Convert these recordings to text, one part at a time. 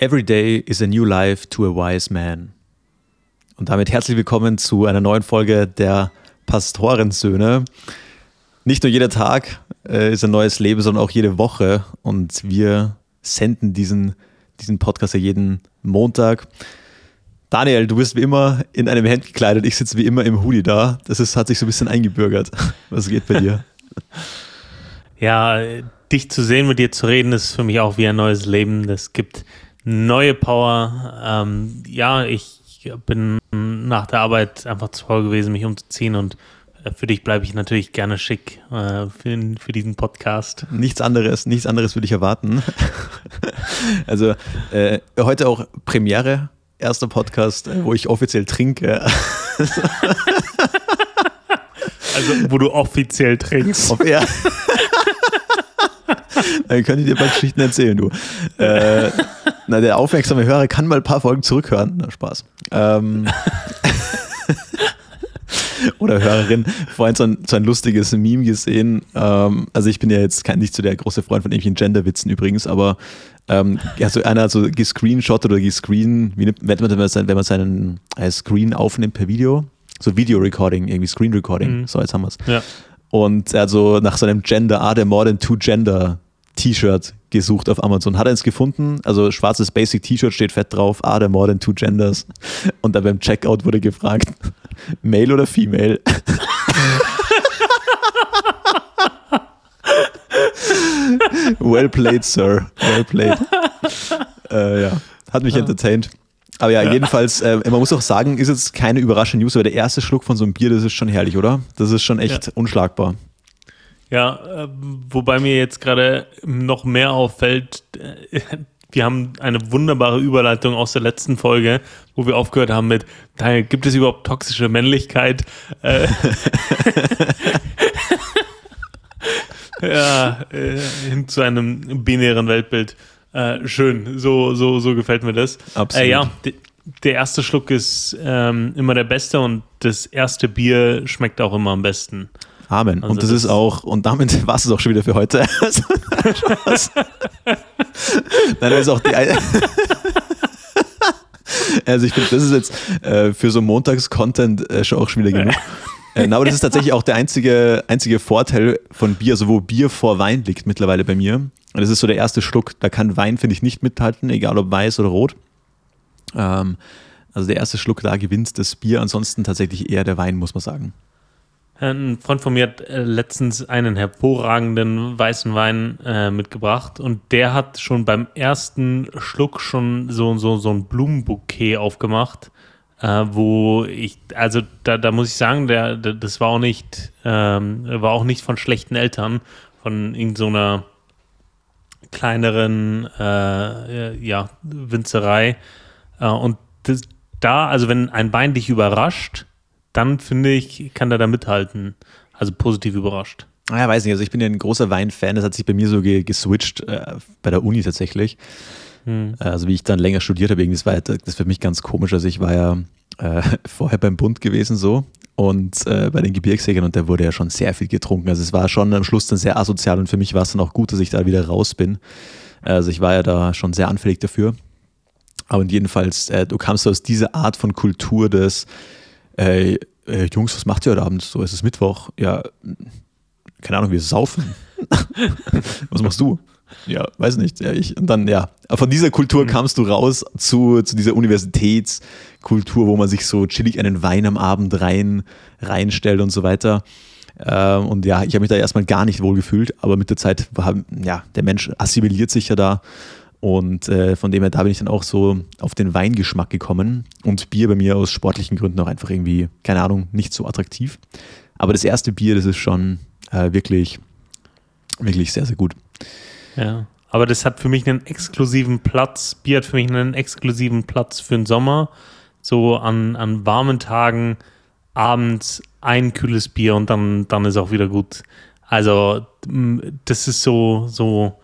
Every day is a new life to a wise man. Und damit herzlich willkommen zu einer neuen Folge der Pastorensöhne. Nicht nur jeder Tag äh, ist ein neues Leben, sondern auch jede Woche. Und wir senden diesen, diesen Podcast ja jeden Montag. Daniel, du bist wie immer in einem Hemd gekleidet. Ich sitze wie immer im Hoodie da. Das ist, hat sich so ein bisschen eingebürgert. Was geht bei dir? Ja, dich zu sehen, mit dir zu reden, ist für mich auch wie ein neues Leben. Das gibt neue Power. Ähm, ja, ich bin nach der Arbeit einfach zu faul gewesen, mich umzuziehen und äh, für dich bleibe ich natürlich gerne schick äh, für, für, diesen Podcast. Nichts anderes, nichts anderes würde ich erwarten. also äh, heute auch Premiere, erster Podcast, wo ich offiziell trinke. also wo du offiziell trinkst. Auf, ja. Dann könnte ich dir ein paar Geschichten erzählen, du. Äh, na, der aufmerksame Hörer kann mal ein paar Folgen zurückhören. Na, Spaß. Ähm. Oder Hörerin, vorhin so ein, so ein lustiges Meme gesehen. Ähm, also ich bin ja jetzt kein, nicht so der große Freund von irgendwelchen Genderwitzen übrigens, aber ähm, ja, so einer hat so gescreenshot oder gescreen, wie nennt man das, wenn man seinen äh, Screen aufnimmt per Video? So Video-Recording, irgendwie Screen-Recording. Mhm. So, jetzt haben wir es. Ja. Und er hat so nach seinem Gender, ah, der More Than Two Gender T-Shirt gesucht auf Amazon. Hat er eins gefunden? Also schwarzes Basic T-Shirt steht fett drauf, ah, der More Than Two Genders. Und dann beim Checkout wurde gefragt, Male oder Female? well played, Sir. Well played. Äh, ja, hat mich entertained. Aber ja, ja. jedenfalls, äh, man muss auch sagen, ist jetzt keine überraschende News, aber der erste Schluck von so einem Bier, das ist schon herrlich, oder? Das ist schon echt ja. unschlagbar. Ja, äh, wobei mir jetzt gerade noch mehr auffällt, äh, wir haben eine wunderbare Überleitung aus der letzten Folge, wo wir aufgehört haben mit, Daniel, gibt es überhaupt toxische Männlichkeit? Äh, ja, hin zu einem binären Weltbild. schön, so, so, so gefällt mir das. Absolut. Äh, ja, der erste Schluck ist ähm, immer der beste und das erste Bier schmeckt auch immer am besten. Amen. Also und das, das, ist auch, und damit war es auch schon wieder für heute. Nein, das ist auch die. also ich finde, das ist jetzt äh, für so Montags-Content äh, schon auch schon wieder genug. Äh, aber das ist tatsächlich auch der einzige, einzige Vorteil von Bier, also wo Bier vor Wein liegt mittlerweile bei mir. Und das ist so der erste Schluck. Da kann Wein, finde ich, nicht mithalten, egal ob weiß oder rot. Ähm, also der erste Schluck, da gewinnt das Bier. Ansonsten tatsächlich eher der Wein, muss man sagen. Ein Freund von mir hat äh, letztens einen hervorragenden weißen Wein äh, mitgebracht und der hat schon beim ersten Schluck schon so, so, so ein Blumenbouquet aufgemacht, äh, wo ich, also da, da muss ich sagen, der, der das war auch nicht, ähm, war auch nicht von schlechten Eltern, von irgendeiner so kleineren äh, ja, Winzerei. Äh, und das, da, also wenn ein Wein dich überrascht, dann finde ich, kann der da mithalten. Also positiv überrascht. Naja, weiß nicht. Also ich bin ja ein großer Weinfan. Das hat sich bei mir so ge geswitcht äh, bei der Uni tatsächlich. Hm. Also wie ich dann länger studiert habe, das war das ist für mich ganz komisch. Also ich war ja äh, vorher beim Bund gewesen so und äh, bei den Gebirgsjägern und da wurde ja schon sehr viel getrunken. Also es war schon am Schluss dann sehr asozial und für mich war es dann auch gut, dass ich da wieder raus bin. Also ich war ja da schon sehr anfällig dafür. Aber jedenfalls, äh, du kamst aus dieser Art von Kultur des äh, äh, Jungs, was macht ihr heute Abend? So, es ist Mittwoch. Ja, keine Ahnung, wir saufen. was machst du? Ja, weiß nicht. Ja, ich, und dann, ja, von dieser Kultur mhm. kamst du raus zu, zu dieser Universitätskultur, wo man sich so chillig einen Wein am Abend rein, reinstellt und so weiter. Ähm, und ja, ich habe mich da erstmal gar nicht wohl gefühlt, aber mit der Zeit war, ja, der Mensch assimiliert sich ja da und äh, von dem her, da bin ich dann auch so auf den Weingeschmack gekommen. Und Bier bei mir aus sportlichen Gründen auch einfach irgendwie, keine Ahnung, nicht so attraktiv. Aber das erste Bier, das ist schon äh, wirklich, wirklich sehr, sehr gut. Ja, aber das hat für mich einen exklusiven Platz. Bier hat für mich einen exklusiven Platz für den Sommer. So an, an warmen Tagen abends ein kühles Bier und dann, dann ist auch wieder gut. Also, das ist so, so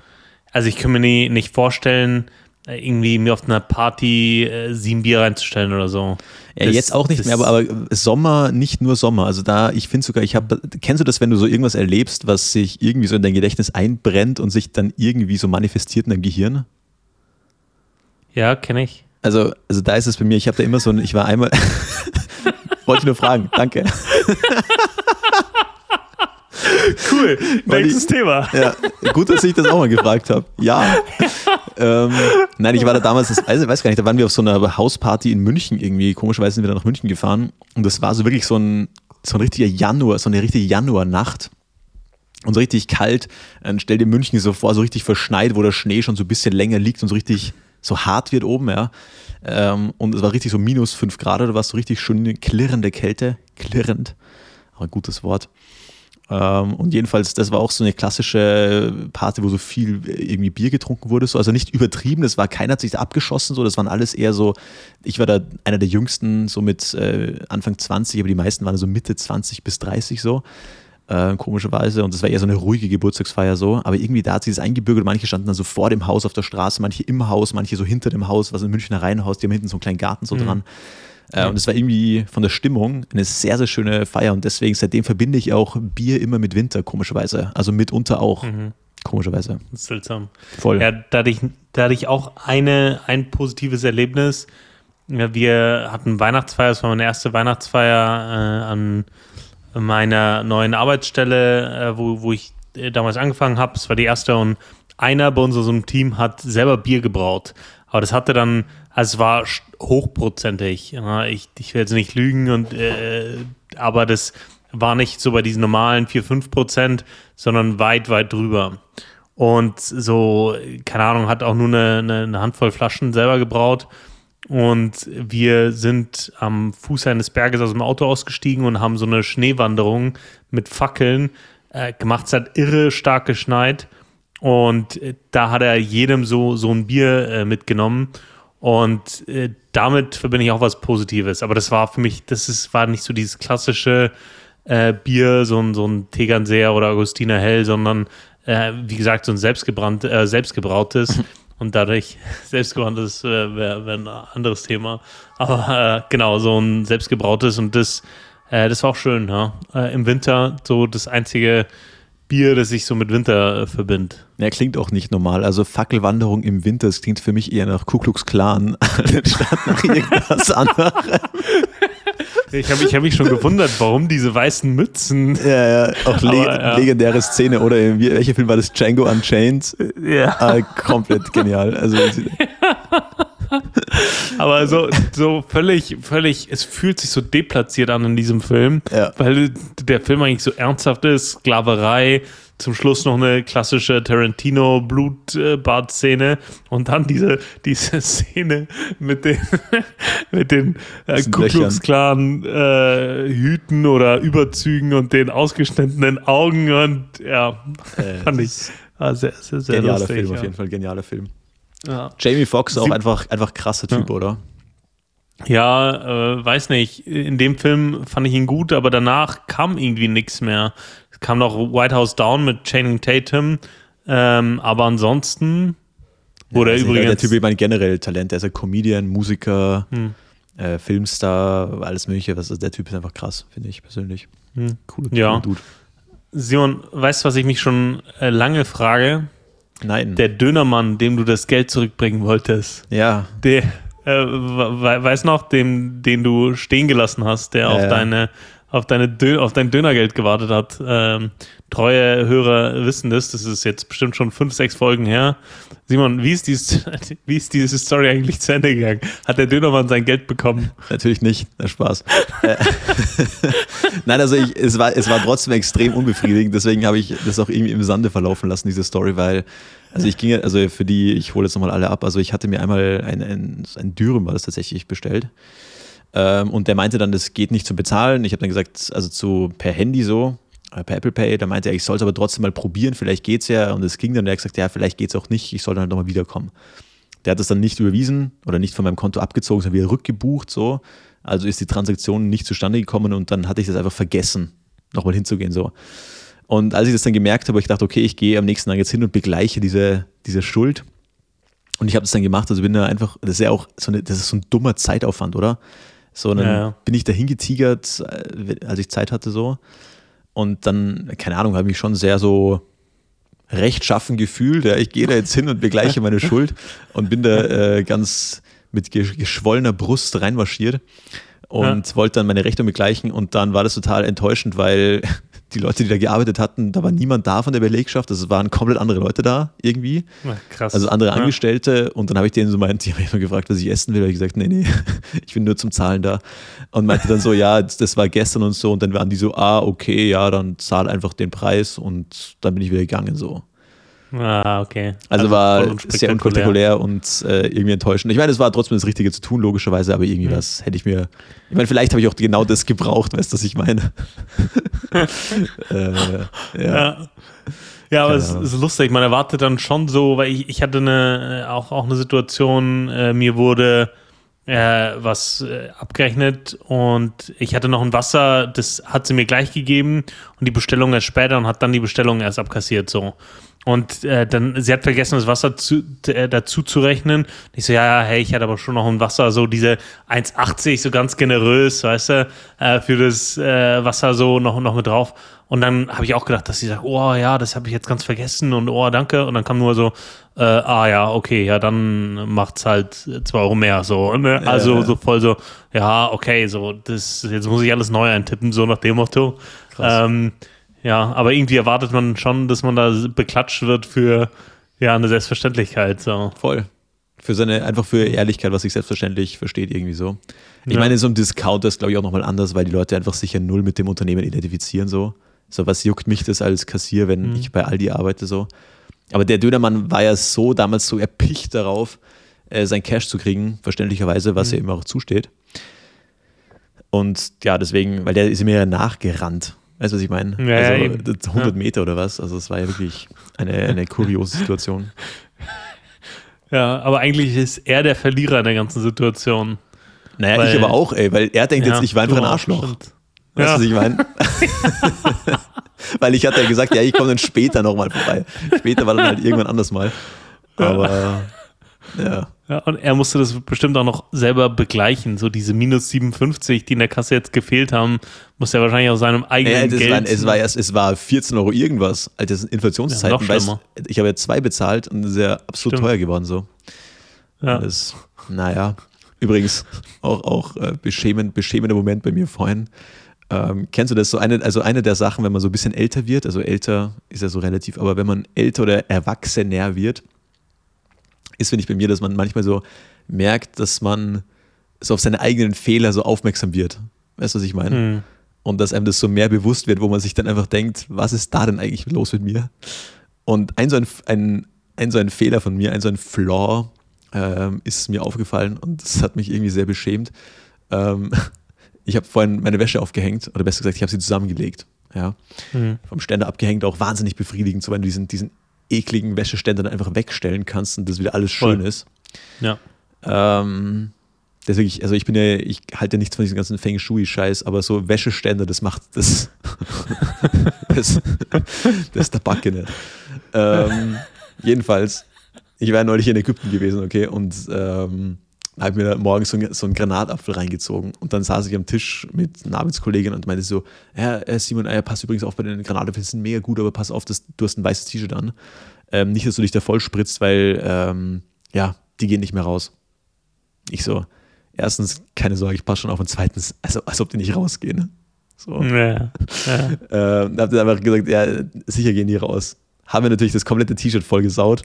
also ich kann mir nie, nicht vorstellen, irgendwie mir auf einer Party äh, sieben Bier reinzustellen oder so. Ja, das, jetzt auch nicht mehr, aber, aber, Sommer, nicht nur Sommer. Also da, ich finde sogar, ich habe, kennst du das, wenn du so irgendwas erlebst, was sich irgendwie so in dein Gedächtnis einbrennt und sich dann irgendwie so manifestiert in deinem Gehirn? Ja, kenne ich. Also, also da ist es bei mir, ich habe da immer so ein, ich war einmal, wollte ich nur fragen, danke. Cool, nächstes Thema. Ja, gut, dass ich das auch mal gefragt habe. Ja. ähm, nein, ich war da damals, das, also, weiß gar nicht, da waren wir auf so einer Hausparty in München irgendwie. Komischerweise sind wir da nach München gefahren. Und das war so wirklich so ein, so ein richtiger Januar, so eine richtige Januarnacht. Und so richtig kalt. Dann stell dir München so vor, so richtig verschneit, wo der Schnee schon so ein bisschen länger liegt und so richtig so hart wird oben, ja. Ähm, und es war richtig so minus fünf Grad oder was, so richtig schön klirrende Kälte. Klirrend. Auch ein gutes Wort. Ähm, und jedenfalls, das war auch so eine klassische Party, wo so viel irgendwie Bier getrunken wurde. So. Also nicht übertrieben, das war keiner hat sich da abgeschossen, so. das waren alles eher so, ich war da einer der jüngsten, so mit äh, Anfang 20, aber die meisten waren so Mitte 20 bis 30 so. Äh, komischerweise. Und das war eher so eine ruhige Geburtstagsfeier so. Aber irgendwie da hat sich das eingebürgert. Manche standen dann so vor dem Haus auf der Straße, manche im Haus, manche so hinter dem Haus, was in Münchner Reihenhaus, die haben hinten so einen kleinen Garten so mhm. dran. Äh, und es war irgendwie von der Stimmung eine sehr, sehr schöne Feier. Und deswegen, seitdem verbinde ich auch Bier immer mit Winter, komischerweise. Also mitunter auch. Mhm. Komischerweise. Das ist seltsam. Voll. Ja, da hatte ich, da hatte ich auch eine, ein positives Erlebnis. Ja, wir hatten Weihnachtsfeier, das war meine erste Weihnachtsfeier äh, an meiner neuen Arbeitsstelle, äh, wo, wo ich äh, damals angefangen habe. Es war die erste und einer bei unserem Team hat selber Bier gebraut. Aber das hatte dann, also es war hochprozentig. Ich, ich will jetzt nicht lügen, und, äh, aber das war nicht so bei diesen normalen 4, 5 Prozent, sondern weit, weit drüber. Und so, keine Ahnung, hat auch nur eine, eine Handvoll Flaschen selber gebraut. Und wir sind am Fuß eines Berges aus dem Auto ausgestiegen und haben so eine Schneewanderung mit Fackeln äh, gemacht. Es hat irre stark geschneit. Und äh, da hat er jedem so, so ein Bier äh, mitgenommen. Und äh, damit verbinde ich auch was Positives. Aber das war für mich, das ist, war nicht so dieses klassische äh, Bier, so ein, so ein Tegernseer oder Augustiner Hell, sondern äh, wie gesagt, so ein selbstgebrannt, äh, selbstgebrautes. Und dadurch, selbstgebranntes wäre wär ein anderes Thema. Aber genau, so ein selbstgebrautes und das, das war auch schön. Ja? Im Winter so das einzige Bier, das ich so mit Winter äh, verbinde. Ja, klingt auch nicht normal. Also Fackelwanderung im Winter, das klingt für mich eher nach Ku Klux Klan, anstatt nach irgendwas anderem. Ich habe ich hab mich schon gewundert, warum diese weißen Mützen. Ja, ja, auch le Aber, ja. legendäre Szene, oder? Welcher Film war das? Django Unchained? Ja. Ah, komplett genial. Also, Aber so, so völlig, völlig, es fühlt sich so deplatziert an in diesem Film, ja. weil der Film eigentlich so ernsthaft ist, Sklaverei, zum Schluss noch eine klassische Tarantino-Blutbad-Szene und dann diese, diese Szene mit den, mit den äh, Ku Klux Klan äh, Hüten oder Überzügen und den ausgeschnittenen Augen und ja, äh, fand ich sehr, sehr, sehr genialer lustig, Film, ja. auf jeden Fall, genialer Film. Ja. Jamie Foxx auch einfach, einfach krasser Typ, ja. oder? Ja, äh, weiß nicht. In dem Film fand ich ihn gut, aber danach kam irgendwie nichts mehr. Es kam noch White House Down mit Channing Tatum, ähm, aber ansonsten wurde ja, er übrigens. Der Typ, ich meine, generell Talent. Er ist ein Comedian, Musiker, hm. äh, Filmstar, alles Mögliche. Also der Typ ist einfach krass, finde ich persönlich. Hm. Cooler, ja. Dude. Simon, weißt du, was ich mich schon äh, lange frage? Nein. Der Dönermann, dem du das Geld zurückbringen wolltest. Ja. Der, äh, weiß noch, dem, den du stehen gelassen hast, der ja, auf ja. deine auf, deine Dö auf dein Dönergeld gewartet hat. Ähm, treue Hörer wissen das. Das ist jetzt bestimmt schon fünf, sechs Folgen her. Simon, wie ist, dieses, wie ist diese Story eigentlich zu Ende gegangen? Hat der Dönermann sein Geld bekommen? Natürlich nicht. Na, Spaß. Äh, Nein, also ich, es, war, es war trotzdem extrem unbefriedigend. Deswegen habe ich das auch irgendwie im Sande verlaufen lassen, diese Story, weil also ich ging, also für die, ich hole jetzt nochmal alle ab. Also ich hatte mir einmal ein, ein, ein Dürüm war das tatsächlich bestellt. Ähm, und der meinte dann, das geht nicht zu bezahlen. Ich habe dann gesagt, also zu per Handy so, äh, per Apple Pay. Da meinte er, ich soll es aber trotzdem mal probieren, vielleicht geht es ja. Und es ging dann, der hat gesagt, ja, vielleicht geht es auch nicht, ich soll dann halt nochmal wiederkommen. Der hat das dann nicht überwiesen oder nicht von meinem Konto abgezogen, sondern wieder rückgebucht so. Also ist die Transaktion nicht zustande gekommen und dann hatte ich das einfach vergessen, nochmal hinzugehen so. Und als ich das dann gemerkt habe, ich dachte, okay, ich gehe am nächsten Tag jetzt hin und begleiche diese, diese Schuld. Und ich habe das dann gemacht, also bin da einfach, das ist ja auch so eine, das ist so ein dummer Zeitaufwand, oder? So, dann ja. bin ich da hingetigert, äh, als ich Zeit hatte so. Und dann, keine Ahnung, habe ich mich schon sehr so rechtschaffen gefühlt. Ja, ich gehe da jetzt hin und begleiche meine Schuld und bin da äh, ganz mit geschwollener Brust reinmarschiert und ja. wollte dann meine Rechnung begleichen und dann war das total enttäuschend, weil die Leute, die da gearbeitet hatten, da war niemand da von der Belegschaft. Also es waren komplett andere Leute da irgendwie. krass. Also andere Angestellte. Und dann habe ich denen so meint, die haben mich mal gefragt, was ich essen will. Da habe ich gesagt, nee, nee, ich bin nur zum Zahlen da. Und meinte dann so, ja, das war gestern und so. Und dann waren die so, ah, okay, ja, dann zahl einfach den Preis. Und dann bin ich wieder gegangen so. Ah, okay. Also, also war sehr unspektakulär und äh, irgendwie enttäuschend. Ich meine, es war trotzdem das Richtige zu tun, logischerweise, aber irgendwie mhm. was hätte ich mir. Ich meine, vielleicht habe ich auch genau das gebraucht, weißt du, was ich meine? äh, ja. ja. Ja, aber es ist lustig. Man erwartet dann schon so, weil ich, ich hatte eine, auch, auch eine Situation, äh, mir wurde äh, was äh, abgerechnet und ich hatte noch ein Wasser, das hat sie mir gleich gegeben und die Bestellung erst später und hat dann die Bestellung erst abkassiert so. Und äh, dann, sie hat vergessen, das Wasser zu, äh, dazu zu rechnen. Ich so, ja, hey, ich hatte aber schon noch ein Wasser, so diese 1,80, so ganz generös, weißt du, äh, für das äh, Wasser so noch, noch mit drauf. Und dann habe ich auch gedacht, dass sie sagt, oh ja, das habe ich jetzt ganz vergessen und oh, danke. Und dann kam nur so, äh, ah ja, okay, ja, dann macht's halt zwei Euro mehr. So, ne? Also so voll so, ja, okay, so, das, jetzt muss ich alles neu eintippen, so nach dem Motto. Krass. Ähm, ja, aber irgendwie erwartet man schon, dass man da beklatscht wird für ja, eine Selbstverständlichkeit. So. Voll. Für seine, einfach für Ehrlichkeit, was sich selbstverständlich versteht, irgendwie so. Ich ja. meine, so ein Discounter ist, glaube ich, auch nochmal anders, weil die Leute einfach sich ja null mit dem Unternehmen identifizieren. So, so was juckt mich das als Kassier, wenn mhm. ich bei Aldi arbeite, so. Aber der Dönermann war ja so damals so erpicht darauf, äh, sein Cash zu kriegen, verständlicherweise, was mhm. ja immer auch zusteht. Und ja, deswegen, weil der ist mir ja nachgerannt. Weißt du, was ich meine? Ja, also ja, 100 ja. Meter oder was. Also es war ja wirklich eine, eine kuriose Situation. Ja, aber eigentlich ist er der Verlierer in der ganzen Situation. Naja, weil, ich aber auch, ey, weil er denkt jetzt, ich war einfach ein Arschloch. Stimmt. Weißt du, was ich meine? weil ich hatte ja gesagt, ja, ich komme dann später nochmal vorbei. Später war dann halt irgendwann anders mal. Aber ja. Ja. Und er musste das bestimmt auch noch selber begleichen. So diese minus 57, die in der Kasse jetzt gefehlt haben, muss er wahrscheinlich aus seinem eigenen ja, Geld. War, es, war erst, es war 14 Euro irgendwas, als das Inflationszeiten. Ja, weißt, ich habe ja zwei bezahlt und ist ja absolut Stimmt. teuer geworden so. Ja. Das, naja, übrigens auch, auch äh, beschämend, beschämender Moment bei mir vorhin. Ähm, kennst du das so eine, also eine der Sachen, wenn man so ein bisschen älter wird, also älter ist ja so relativ, aber wenn man älter oder erwachsener wird, ist, finde ich, bei mir, dass man manchmal so merkt, dass man so auf seine eigenen Fehler so aufmerksam wird. Weißt du, was ich meine? Mhm. Und dass einem das so mehr bewusst wird, wo man sich dann einfach denkt, was ist da denn eigentlich los mit mir? Und ein so ein, ein, ein, so ein Fehler von mir, ein so ein Flaw ähm, ist mir aufgefallen und das hat mich irgendwie sehr beschämt. Ähm, ich habe vorhin meine Wäsche aufgehängt, oder besser gesagt, ich habe sie zusammengelegt. Ja. Mhm. Vom Ständer abgehängt, auch wahnsinnig befriedigend, so wenn du diesen, diesen ekligen Wäscheständer dann einfach wegstellen kannst und das wieder alles schön Voll. ist. Ja. Ähm, deswegen, also ich bin ja, ich halte ja nichts von diesem ganzen Feng Shui-Scheiß, aber so Wäscheständer, das macht das, das, das ist der Backe nicht. Ähm, jedenfalls, ich war neulich in Ägypten gewesen, okay, und ähm, habe mir morgens so, so einen Granatapfel reingezogen und dann saß ich am Tisch mit einer Arbeitskollegin und meinte so, ja, Simon, ja, pass übrigens auf bei den Granatapfeln, sind mega gut, aber pass auf, dass, du hast ein weißes T-Shirt an. Ähm, nicht, dass du dich da voll spritzt, weil, ähm, ja, die gehen nicht mehr raus. Ich so, erstens, keine Sorge, ich passe schon auf und zweitens, also als ob die nicht rausgehen. So. Ja, ja. ähm, hab dann einfach gesagt, ja, sicher gehen die raus. Haben wir natürlich das komplette T-Shirt voll gesaut.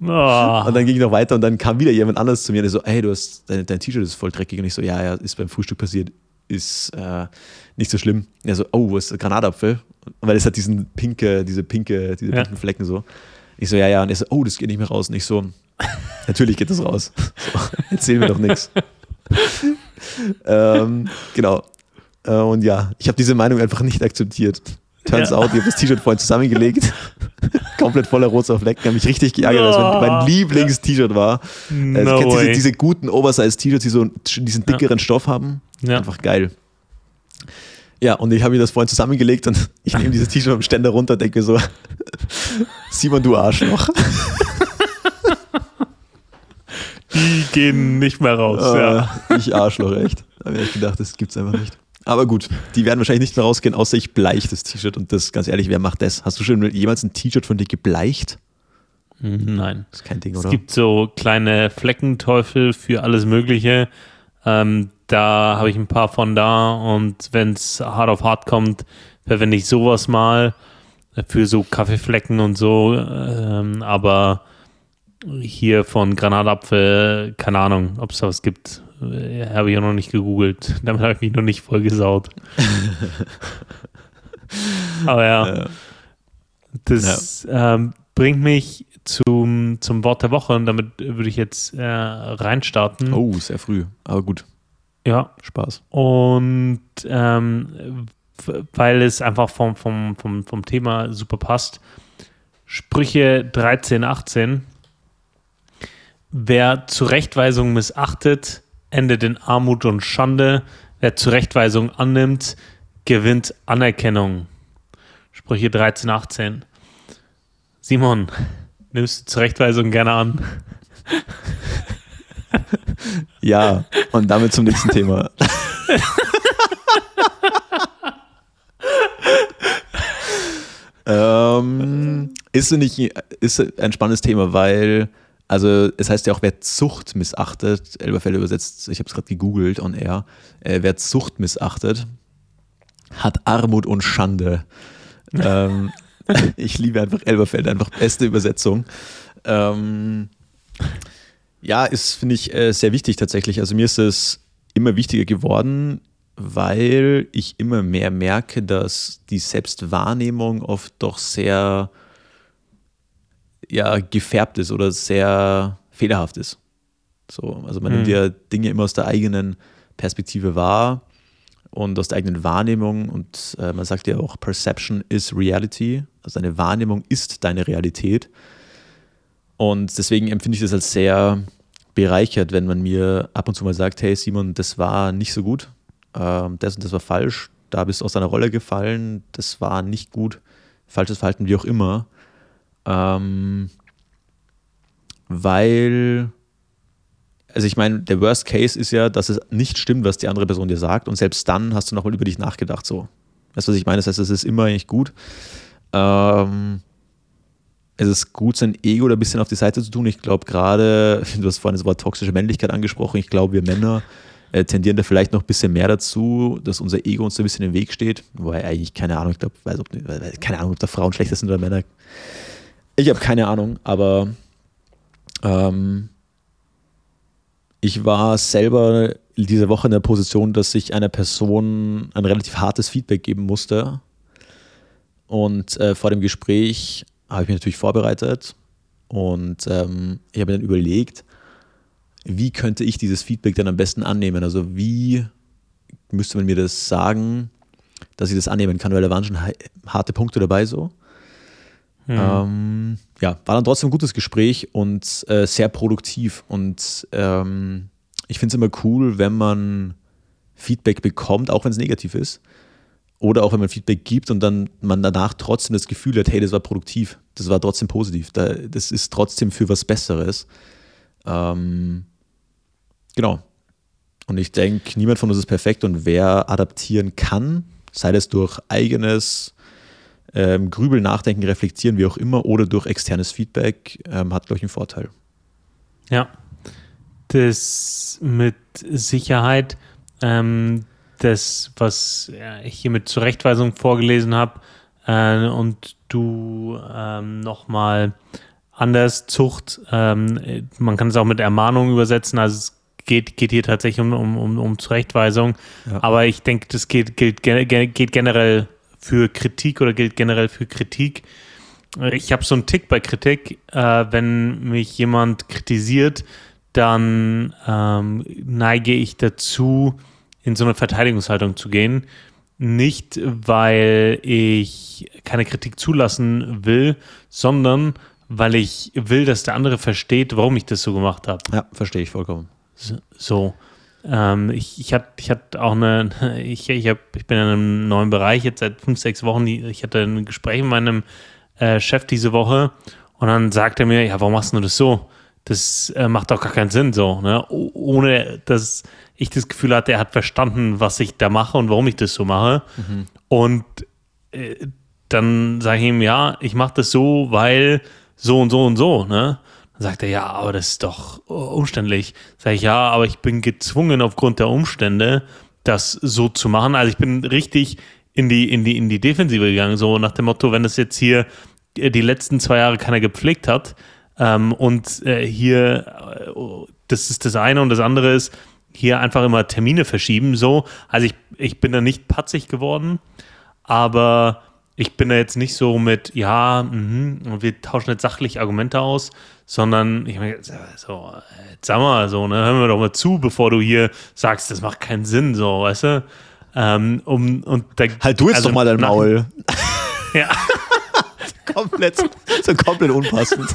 Oh. Und dann ging ich noch weiter und dann kam wieder jemand anders zu mir, der so, hey, du hast, dein, dein T-Shirt ist voll dreckig. Und ich so, ja, ja, ist beim Frühstück passiert, ist äh, nicht so schlimm. Und er so, oh, wo ist der Granatapfel? Weil es hat diesen pinke, diese pinke, diese pinken ja. Flecken so. Ich so, ja, ja. Und er so, oh, das geht nicht mehr raus. Und ich so, natürlich geht das raus. So, erzähl mir doch nichts. ähm, genau. Äh, und ja, ich habe diese Meinung einfach nicht akzeptiert. Turns ja. out, ich habe das T-Shirt vorhin zusammengelegt. Komplett voller roter Flecken. Habe mich richtig geärgert, oh. weil es mein Lieblings-T-Shirt war. No also, kennst diese, diese, guten Oversize-T-Shirts, die so diesen dickeren ja. Stoff haben? Ja. Einfach geil. Ja, und ich habe mir das vorhin zusammengelegt und ich nehme dieses T-Shirt am Ständer runter und denke so, Simon, du Arschloch. Die gehen nicht mehr raus, uh, ja. Ich Arschloch, echt. Da habe ich gedacht, das gibt's einfach nicht. Aber gut, die werden wahrscheinlich nicht mehr rausgehen, außer ich bleich das T-Shirt. Und das, ganz ehrlich, wer macht das? Hast du schon jemals ein T-Shirt von dir gebleicht? Nein. Das ist kein Ding, Es oder? gibt so kleine Fleckenteufel für alles Mögliche. Ähm, da habe ich ein paar von da und wenn es hart auf hart kommt, verwende ich sowas mal für so Kaffeeflecken und so. Ähm, aber hier von Granatapfel, keine Ahnung, ob es da was gibt. Äh, Habe ich ja noch nicht gegoogelt. Damit habe ich mich noch nicht vollgesaut. aber ja, Äh, das ähm, bringt mich zum, zum Wort der Woche und damit würde ich jetzt äh, reinstarten. oh, sehr früh. Aber gut, Ja, Spaß. und ähm, weil es einfach vom, vom, vom, vom Thema super passt. Sprüche 13, 18. Wer Zurechtweisung missachtet, endet in Armut und Schande. Wer Zurechtweisung annimmt, gewinnt Anerkennung. Sprüche 13, 18. Simon, nimmst du Zurechtweisung gerne an? Ja, und damit zum nächsten Thema. ähm, ist nicht ist ein spannendes Thema, weil also es heißt ja auch, wer Zucht missachtet, Elberfelder übersetzt, ich habe es gerade gegoogelt on air, äh, wer Zucht missachtet, hat Armut und Schande. ähm, ich liebe einfach Elberfelder, einfach beste Übersetzung. Ähm, ja, ist, finde ich, äh, sehr wichtig tatsächlich. Also mir ist es immer wichtiger geworden, weil ich immer mehr merke, dass die Selbstwahrnehmung oft doch sehr ja, gefärbt ist oder sehr fehlerhaft ist. So, also man nimmt Mhm. ja Dinge immer aus der eigenen Perspektive wahr und aus der eigenen Wahrnehmung und äh, man sagt ja auch, Perception is Reality. Also deine Wahrnehmung ist deine Realität. Und deswegen empfinde ich das als sehr bereichert, wenn man mir ab und zu mal sagt, hey Simon, das war nicht so gut, ähm, das und das war falsch, da bist du aus deiner Rolle gefallen, das war nicht gut, falsches Verhalten, wie auch immer. Ähm, weil, also ich meine, der Worst Case ist ja, dass es nicht stimmt, was die andere Person dir sagt und selbst dann hast du nochmal über dich nachgedacht so. Weißt du, was ich meine? Das heißt, es ist immer eigentlich gut. Ähm, es ist gut, sein Ego da ein bisschen auf die Seite zu tun. Ich glaube gerade, du hast vorhin das Wort toxische Männlichkeit angesprochen, ich glaube, wir Männer äh, tendieren da vielleicht noch ein bisschen mehr dazu, dass unser Ego uns da ein bisschen im Weg steht. Wobei eigentlich, keine Ahnung, ich glaube, keine Ahnung, ob da Frauen schlechter sind oder Männer. Ich habe keine Ahnung, aber ähm, ich war selber diese Woche in der Position, dass ich einer Person ein relativ hartes Feedback geben musste. Und äh, vor dem Gespräch habe ich mich natürlich vorbereitet und ähm, ich habe mir dann überlegt, wie könnte ich dieses Feedback dann am besten annehmen? Also wie müsste man mir das sagen, dass ich das annehmen kann, weil da waren schon ha- harte Punkte dabei so. Ähm, ja, war dann trotzdem ein gutes Gespräch und äh, sehr produktiv. Und ähm, ich finde es immer cool, wenn man Feedback bekommt, auch wenn es negativ ist. Oder auch wenn man Feedback gibt und dann man danach trotzdem das Gefühl hat, hey, das war produktiv, das war trotzdem positiv, da, das ist trotzdem für was Besseres. Ähm, genau. Und ich denke, niemand von uns ist perfekt und wer adaptieren kann, sei das durch eigenes ähm, Grübeln, Nachdenken, Reflektieren, wie auch immer, oder durch externes Feedback, ähm, hat, glaube ich, einen Vorteil. Ja, das mit Sicherheit, ähm, das, was ich hier mit Zurechtweisung vorgelesen habe äh, und du ähm, nochmal anders Zucht, ähm, man kann es auch mit Ermahnung übersetzen, also es geht, geht hier tatsächlich um, um, um, um Zurechtweisung, Ja. aber ich denke, das geht, gilt, ge- ge- geht generell für Kritik oder gilt generell für Kritik. Ich habe so einen Tick bei Kritik, äh, wenn mich jemand kritisiert, dann ähm, neige ich dazu, in so eine Verteidigungshaltung zu gehen. Nicht, weil ich keine Kritik zulassen will, sondern weil ich will, dass der andere versteht, warum ich das so gemacht habe. Ja, verstehe ich vollkommen. So. Ähm, ich, ich hatte ich hatte auch eine, ich, ich, hab, ich bin in einem neuen Bereich jetzt seit fünf, sechs Wochen. Ich hatte ein Gespräch mit meinem äh, Chef diese Woche und dann sagt er mir, ja, warum machst du das so? das äh, macht doch gar keinen Sinn so, ne? ohne dass ich das Gefühl hatte, er hat verstanden, was ich da mache und warum ich das so mache. Mhm. Und äh, dann sage ich ihm, ja, ich mache das so, weil so und so und so, ne? Sagt er, ja, aber das ist doch umständlich. Sage ich, ja, aber ich bin gezwungen aufgrund der Umstände, das so zu machen. Also ich bin richtig in die, in die, in die Defensive gegangen, so nach dem Motto, wenn das jetzt hier äh, die letzten zwei Jahre keiner gepflegt hat ähm, und äh, hier, äh, das ist das eine und das andere ist, hier einfach immer Termine verschieben, so. Also ich, ich bin da nicht patzig geworden, aber ich bin da jetzt nicht so mit, ja, mh, wir tauschen jetzt sachlich Argumente aus, sondern ich meine, so, jetzt sag mal so, ne, hör mir doch mal zu, bevor du hier sagst, das macht keinen Sinn, so, weißt du? Ähm, um, und da, halt du jetzt also doch mal dein Maul. ja. komplett, so komplett unpassend.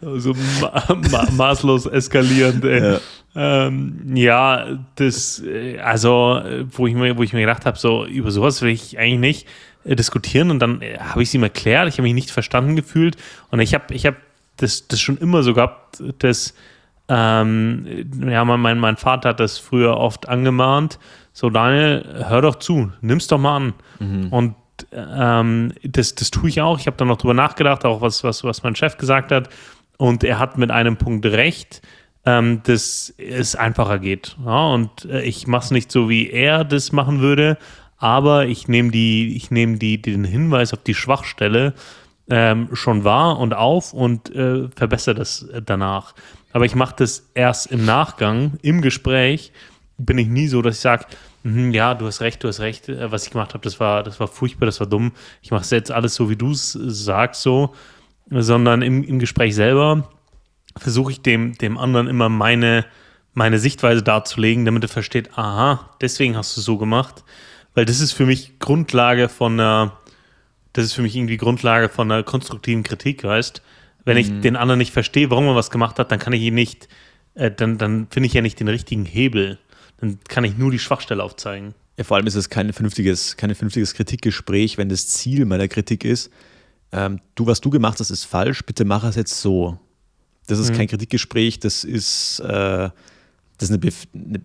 so ma ma maßlos eskalierend, ey. Ja. Ähm, ja, das, äh, also, wo ich mir, wo ich mir gedacht habe, so, über sowas will ich eigentlich nicht äh, diskutieren und dann äh, habe ich es ihm erklärt, ich habe mich nicht verstanden gefühlt und ich habe ich hab das, das schon immer so gehabt, dass, ähm, ja, mein, mein Vater hat das früher oft angemahnt, so Daniel, hör doch zu, nimm's doch mal an. Mhm. Und ähm, das, das tue ich auch. Ich habe dann noch drüber nachgedacht, auch was, was, was mein Chef gesagt hat. Und er hat mit einem Punkt recht, ähm, dass es einfacher geht. Ja, und äh, ich mache es nicht so, wie er das machen würde, aber ich nehme die, ich nehme die, den Hinweis auf die Schwachstelle ähm, schon wahr und auf und äh, verbessere das danach. Aber ich mache das erst im Nachgang, im Gespräch, bin ich nie so, dass ich sage, mhm, ja, du hast recht, du hast recht, äh, was ich gemacht habe, das war, das war furchtbar, das war dumm. Ich mache es jetzt alles so, wie du es sagst, so, sondern im, im Gespräch selber versuche ich dem, dem anderen immer meine, meine Sichtweise darzulegen, damit er versteht, aha, deswegen hast du es so gemacht. Weil das ist für mich Grundlage von einer, das ist für mich irgendwie Grundlage von einer konstruktiven Kritik, weißt Wenn mhm. ich den anderen nicht verstehe, warum er was gemacht hat, dann kann ich ihn nicht, äh, dann, dann finde ich ja nicht den richtigen Hebel. Dann kann ich nur die Schwachstelle aufzeigen. Ja, vor allem ist es kein vernünftiges, kein vernünftiges Kritikgespräch, wenn das Ziel meiner Kritik ist, ähm, du, was du gemacht hast, ist falsch, bitte mach es jetzt so. Das ist mhm. kein Kritikgespräch, das ist, äh, das ist eine Bef eine,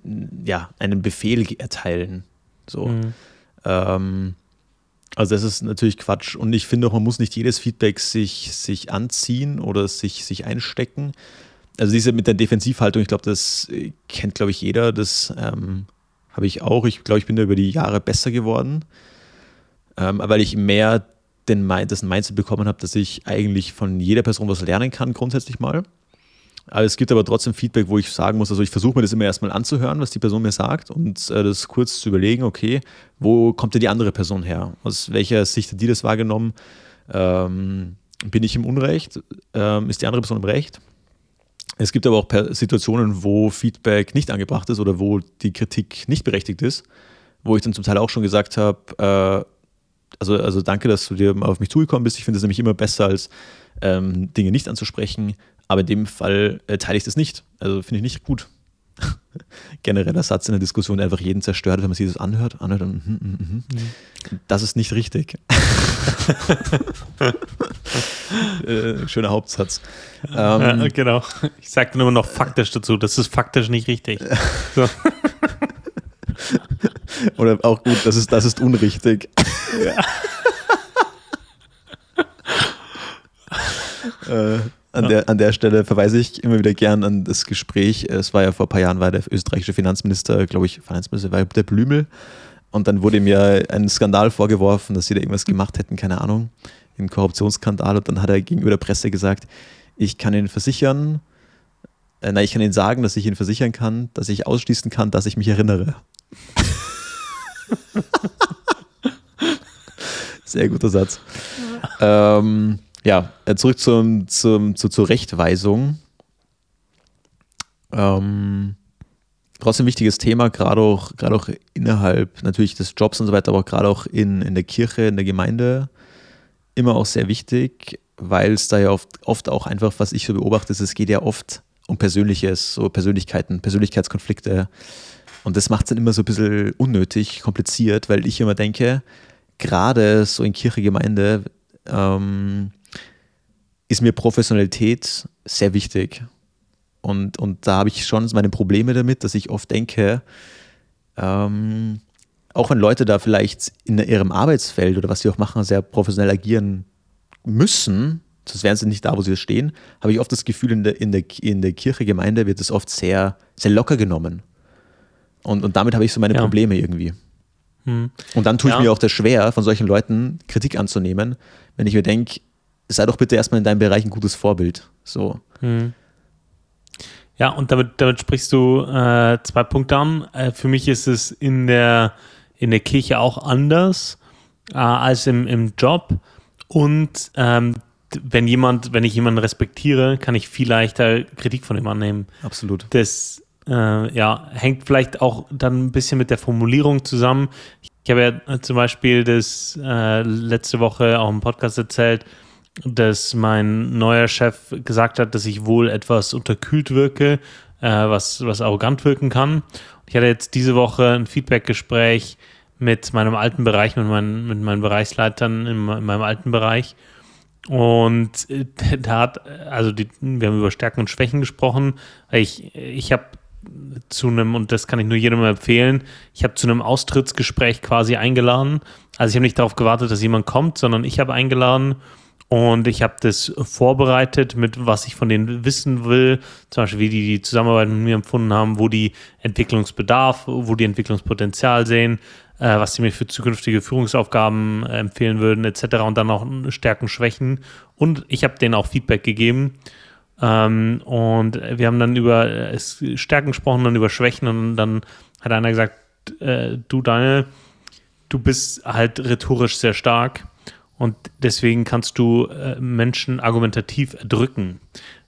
ja, einen Befehl erteilen. So. Mhm. Ähm, also das ist natürlich Quatsch. Und ich finde auch, man muss nicht jedes Feedback sich, sich anziehen oder sich, sich einstecken. Also diese mit der Defensivhaltung, ich glaube, das kennt, glaube ich, jeder. Das ähm, habe ich auch. Ich glaube, ich bin da über die Jahre besser geworden, ähm, weil ich mehr den, das Mindset bekommen habe, dass ich eigentlich von jeder Person was lernen kann, grundsätzlich mal. Aber es gibt aber trotzdem Feedback, wo ich sagen muss, also ich versuche mir das immer erstmal anzuhören, was die Person mir sagt und äh, das kurz zu überlegen, okay, wo kommt denn die andere Person her? Aus welcher Sicht hat die das wahrgenommen? Ähm, bin ich im Unrecht? Ähm, ist die andere Person im Recht? Es gibt aber auch Situationen, wo Feedback nicht angebracht ist oder wo die Kritik nicht berechtigt ist, wo ich dann zum Teil auch schon gesagt habe, äh, also, also danke, dass du dir auf mich zugekommen bist. Ich finde es nämlich immer besser, als ähm, Dinge nicht anzusprechen. Aber in dem Fall äh, teile ich das nicht. Also finde ich nicht gut. Genereller Satz in der Diskussion, der einfach jeden zerstört, wenn man sich das anhört. anhört und, mm, mm, mm. Mhm. Das ist nicht richtig. äh, schöner Hauptsatz. Ähm, ja, genau. Ich sage dann immer noch faktisch dazu. Das ist faktisch nicht richtig. So. Oder auch gut, das ist, das ist unrichtig. Ja. äh, an, der, an der Stelle verweise ich immer wieder gern an das Gespräch. Es war ja vor ein paar Jahren, war der österreichische Finanzminister, glaube ich, Finanzminister war der Blümel. Und dann wurde mir ein Skandal vorgeworfen, dass sie da irgendwas gemacht hätten, keine Ahnung, ein Korruptionsskandal. Und dann hat er gegenüber der Presse gesagt, ich kann Ihnen versichern, äh, nein, ich kann Ihnen sagen, dass ich Ihnen versichern kann, dass ich ausschließen kann, dass ich mich erinnere. Sehr guter Satz. Ja. Ähm, ja, äh, zurück zum, zum, zu, zur Rechtweisung. Ähm, trotzdem wichtiges Thema, gerade auch, gerade auch innerhalb natürlich des Jobs und so weiter, aber gerade auch in, in der Kirche, in der Gemeinde immer auch sehr wichtig, weil es da ja oft, oft auch einfach, was ich so beobachte, ist, es geht ja oft um Persönliches, so Persönlichkeiten, Persönlichkeitskonflikte. Und das macht es dann immer so ein bisschen unnötig, kompliziert, weil ich immer denke, gerade so in Kirche, Gemeinde, ähm, ist mir Professionalität sehr wichtig. Und, und da habe ich schon meine Probleme damit, dass ich oft denke, ähm, auch wenn Leute da vielleicht in ihrem Arbeitsfeld oder was sie auch machen, sehr professionell agieren müssen, sonst wären sie nicht da, wo sie stehen, habe ich oft das Gefühl, in der, in der, in der Kirche, Gemeinde wird es oft sehr, sehr locker genommen. Und, und damit habe ich so meine ja. Probleme irgendwie. Hm. Und dann tue ich ja. mir auch das schwer, von solchen Leuten Kritik anzunehmen, wenn ich mir denke, sei doch bitte erstmal in deinem Bereich ein gutes Vorbild. So. Hm. Ja, und damit, damit sprichst du äh, zwei Punkte an. Äh, für mich ist es in der, in der Kirche auch anders äh, als im, im Job. Und ähm, wenn jemand, wenn ich jemanden respektiere, kann ich viel leichter Kritik von ihm annehmen. Absolut. Das äh, ja, hängt vielleicht auch dann ein bisschen mit der Formulierung zusammen. Ich habe ja zum Beispiel das äh, letzte Woche auch im Podcast erzählt, dass mein neuer Chef gesagt hat, dass ich wohl etwas unterkühlt wirke, äh, was, was arrogant wirken kann. Ich hatte jetzt diese Woche ein Feedback-Gespräch mit meinem alten Bereich, mit meinen, mit meinen Bereichsleitern in, in meinem alten Bereich. Und äh, da hat, also die, wir haben über Stärken und Schwächen gesprochen. Ich, ich habe zu einem, und das kann ich nur jedem empfehlen, ich habe zu einem Austrittsgespräch quasi eingeladen. Also ich habe nicht darauf gewartet, dass jemand kommt, sondern ich habe eingeladen und ich habe das vorbereitet mit, was ich von denen wissen will, zum Beispiel, wie die die Zusammenarbeit mit mir empfunden haben, wo die Entwicklungsbedarf, wo die Entwicklungspotenzial sehen, äh, was sie mir für zukünftige Führungsaufgaben äh, empfehlen würden, etc. Und dann auch Stärken, Schwächen. Und ich habe denen auch Feedback gegeben. Ähm, und wir haben dann über äh, Stärken gesprochen, dann über Schwächen und dann hat einer gesagt, äh, du Daniel, du bist halt rhetorisch sehr stark und deswegen kannst du äh, Menschen argumentativ erdrücken,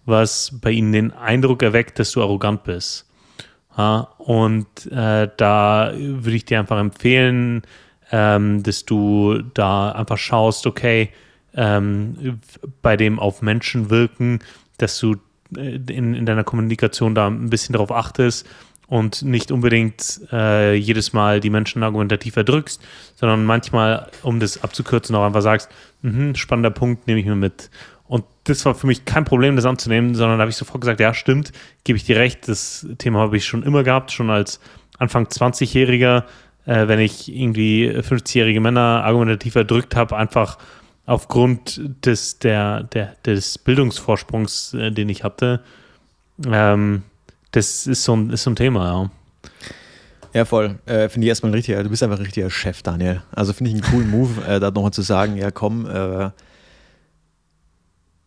was bei ihnen den Eindruck erweckt, dass du arrogant bist. Ja, und äh, da würde ich dir einfach empfehlen, ähm, dass du da einfach schaust, okay, ähm, bei dem auf Menschen wirken, dass du äh, in, in deiner Kommunikation da ein bisschen darauf achtest und nicht unbedingt äh, jedes Mal die Menschen argumentativ erdrückst, sondern manchmal, um das abzukürzen, auch einfach sagst, mh, spannender Punkt, nehme ich mir mit. Und das war für mich kein Problem, das anzunehmen, sondern da habe ich sofort gesagt, ja, stimmt, gebe ich dir recht, das Thema habe ich schon immer gehabt, schon als Anfang 20-Jähriger, äh, wenn ich irgendwie 50-jährige Männer argumentativ erdrückt habe, einfach aufgrund des, der, der, des Bildungsvorsprungs, äh, den ich hatte. Ähm, das ist so ein, ist so ein Thema, ja. Ja, voll. Äh, finde ich erstmal ein richtiger, du bist einfach ein richtiger Chef, Daniel. Also finde ich einen coolen Move, äh, da nochmal zu sagen, ja komm, äh,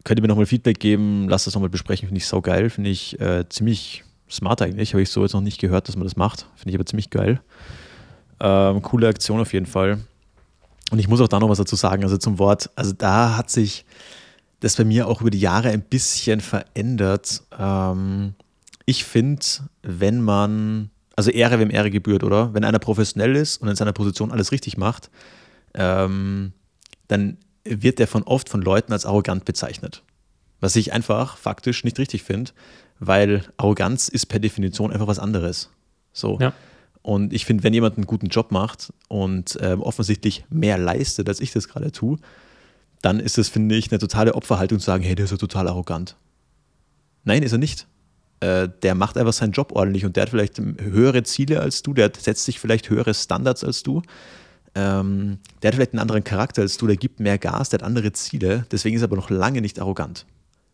könnt ihr mir nochmal Feedback geben, lasst das nochmal besprechen, finde ich so geil, finde ich äh, ziemlich smart eigentlich, habe ich so jetzt noch nicht gehört, dass man das macht, finde ich aber ziemlich geil. Ähm, coole Aktion auf jeden Fall. Und ich muss auch da noch was dazu sagen, also zum Wort, also da hat sich das bei mir auch über die Jahre ein bisschen verändert. Ähm, ich finde, wenn man, also Ehre, wem Ehre gebührt, oder? Wenn einer professionell ist und in seiner Position alles richtig macht, ähm, dann wird der von oft von Leuten als arrogant bezeichnet. Was ich einfach faktisch nicht richtig finde, weil Arroganz ist per Definition einfach was anderes. So. Ja. Und ich finde, wenn jemand einen guten Job macht und ähm, offensichtlich mehr leistet, als ich das gerade tue, dann ist es, finde ich, eine totale Opferhaltung zu sagen, hey, der ist ja total arrogant. Nein, ist er nicht äh, der macht einfach seinen Job ordentlich und der hat vielleicht höhere Ziele als du, der setzt sich vielleicht höhere Standards als du. Ähm, der hat vielleicht einen anderen Charakter als du, der gibt mehr Gas, der hat andere Ziele, deswegen ist er aber noch lange nicht arrogant.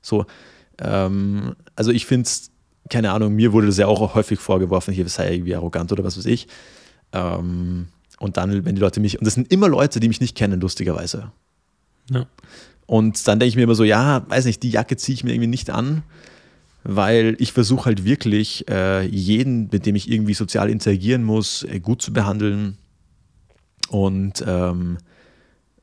So, ähm, also ich finde es, keine Ahnung, mir wurde das ja auch häufig vorgeworfen, hier sei irgendwie arrogant oder was weiß ich. Ähm, und dann, wenn die Leute mich, und das sind immer Leute, die mich nicht kennen, lustigerweise. Ja. Und dann denke ich mir immer so, ja, weiß nicht, die Jacke ziehe ich mir irgendwie nicht an weil ich versuche halt wirklich äh, jeden, mit dem ich irgendwie sozial interagieren muss, äh, gut zu behandeln und ähm,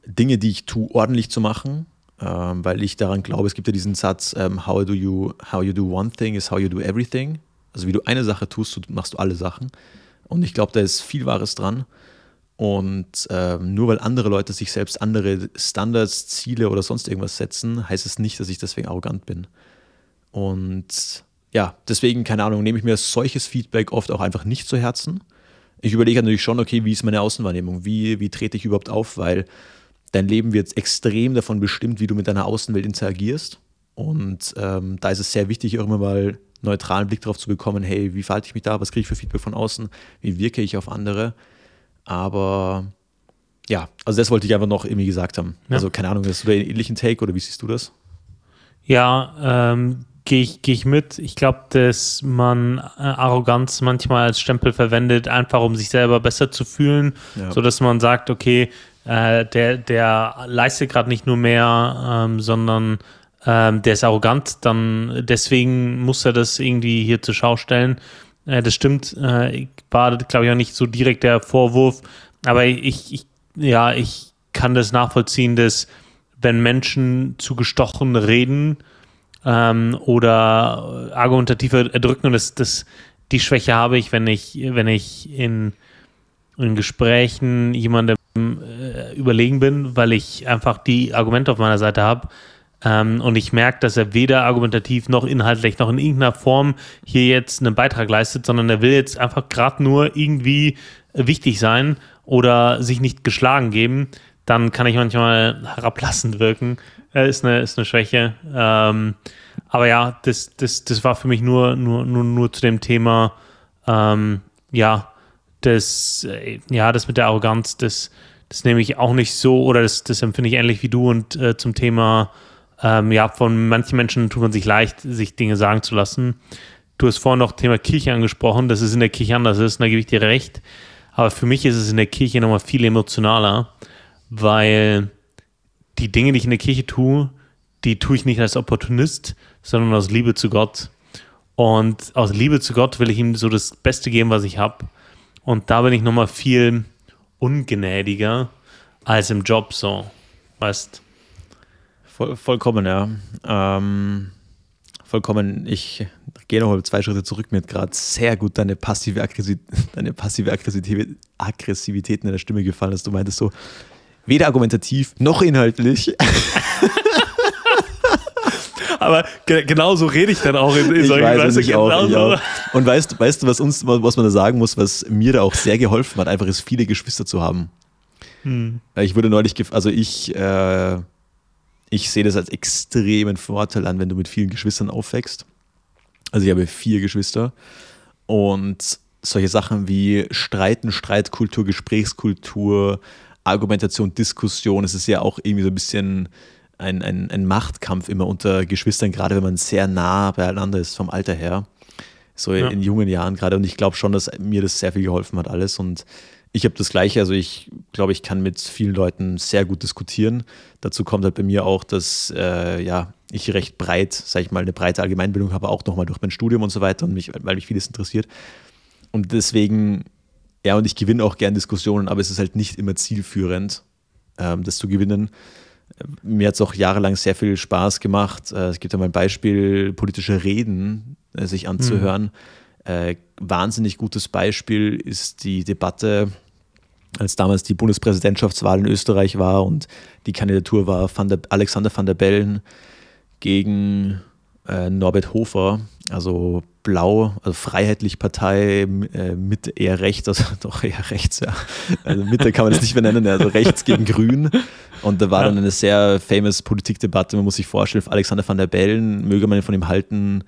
Dinge, die ich tue, ordentlich zu machen, ähm, weil ich daran glaube, es gibt ja diesen Satz, ähm, how do you, how you do one thing is how you do everything. Also wie du eine Sache tust, machst du alle Sachen. Und ich glaube, da ist viel Wahres dran. Und ähm, nur weil andere Leute sich selbst andere Standards, Ziele oder sonst irgendwas setzen, heißt es nicht, dass ich deswegen arrogant bin. Und ja, deswegen, keine Ahnung, nehme ich mir solches Feedback oft auch einfach nicht zu Herzen. Ich überlege natürlich schon, okay, wie ist meine Außenwahrnehmung? Wie, wie trete ich überhaupt auf? Weil dein Leben wird extrem davon bestimmt, wie du mit deiner Außenwelt interagierst. Und ähm, da ist es sehr wichtig, auch immer mal neutralen Blick darauf zu bekommen, hey, wie verhalte ich mich da, was kriege ich für Feedback von außen, wie wirke ich auf andere. Aber ja, also das wollte ich einfach noch irgendwie gesagt haben. Ja. Also keine Ahnung, hast du da einen ähnlichen Take oder wie siehst du das? Ja, ähm, gehe ich, geh ich mit. Ich glaube, dass man äh, Arroganz manchmal als Stempel verwendet, einfach um sich selber besser zu fühlen, ja. sodass man sagt, okay, äh, der, der leistet gerade nicht nur mehr, ähm, sondern ähm, der ist arrogant, dann deswegen muss er das irgendwie hier zur Schau stellen. Äh, das stimmt, äh, war, glaube ich, auch nicht so direkt der Vorwurf, aber ich, ich, ja, ich kann das nachvollziehen, dass wenn Menschen zu gestochen reden ähm, oder argumentativ erdrücken, und das, das, die Schwäche habe ich, wenn ich, wenn ich in, in Gesprächen jemandem überlegen bin, weil ich einfach die Argumente auf meiner Seite habe, ähm, und ich merke, dass er weder argumentativ noch inhaltlich noch in irgendeiner Form hier jetzt einen Beitrag leistet, sondern er will jetzt einfach gerade nur irgendwie wichtig sein oder sich nicht geschlagen geben. Dann kann ich manchmal herablassend wirken. Äh, ist, eine, ist eine Schwäche. Ähm, aber ja, das, das, das war für mich nur, nur, nur, nur zu dem Thema, ähm, ja, das, äh, ja, das mit der Arroganz, das, das nehme ich auch nicht so oder das, das empfinde ich ähnlich wie du und äh, zum Thema ähm, ja, von manchen Menschen tut man sich leicht, sich Dinge sagen zu lassen. Du hast vorhin noch Thema Kirche angesprochen, dass es in der Kirche anders ist, und da gebe ich dir recht. Aber für mich ist es in der Kirche nochmal viel emotionaler, weil die Dinge, die ich in der Kirche tue, die tue ich nicht als Opportunist, sondern aus Liebe zu Gott. Und aus Liebe zu Gott will ich ihm so das Beste geben, was ich habe. Und da bin ich nochmal viel ungnädiger als im Job so. Weißt Voll, vollkommen, ja. Ähm, vollkommen. Ich gehe noch zwei Schritte zurück. Mir hat gerade sehr gut deine passive, Aggressivität, deine passive Aggressivität, Aggressivität in der Stimme gefallen, dass du meintest so, weder argumentativ noch inhaltlich. Aber ge genau so rede ich dann auch in, in solchen weiß, ich auch, ich auch. Und weißt, weißt du, was uns, was man da sagen muss, was mir da auch sehr geholfen hat, einfach ist, viele Geschwister zu haben. Hm. Ich wurde neulich, also ich äh, ich sehe das als extremen Vorteil an, wenn du mit vielen Geschwistern aufwächst. Also ich habe vier Geschwister und solche Sachen wie Streiten, Streitkultur, Gesprächskultur, Argumentation, Diskussion, es ist ja auch irgendwie so ein bisschen ein, ein, ein Machtkampf immer unter Geschwistern, gerade wenn man sehr nah beieinander ist vom Alter her. So ja. in jungen Jahren gerade. Und ich glaube schon, dass mir das sehr viel geholfen hat, alles. Und ich habe das Gleiche, also ich glaube, ich kann mit vielen Leuten sehr gut diskutieren. Dazu kommt halt bei mir auch, dass äh, ja, ich recht breit, sage ich mal, eine breite Allgemeinbildung habe, auch nochmal durch mein Studium und so weiter und mich, weil mich vieles interessiert. Und deswegen, ja, und ich gewinne auch gern Diskussionen, aber es ist halt nicht immer zielführend, ähm, das zu gewinnen. Mir hat es auch jahrelang sehr viel Spaß gemacht. Äh, es gibt ja mal ein Beispiel, politische Reden äh, sich anzuhören. Mhm wahnsinnig gutes Beispiel ist die Debatte, als damals die Bundespräsidentschaftswahl in Österreich war und die Kandidatur war van der, Alexander van der Bellen gegen Norbert Hofer, also Blau, also Freiheitlich Partei, äh, Mitte eher rechts, also doch eher rechts, ja. Also Mitte kann man das nicht mehr nennen, also rechts gegen Grün. Und da war dann eine sehr famous Politikdebatte. Man muss sich vorstellen, Alexander van der Bellen, möge man von ihm halten,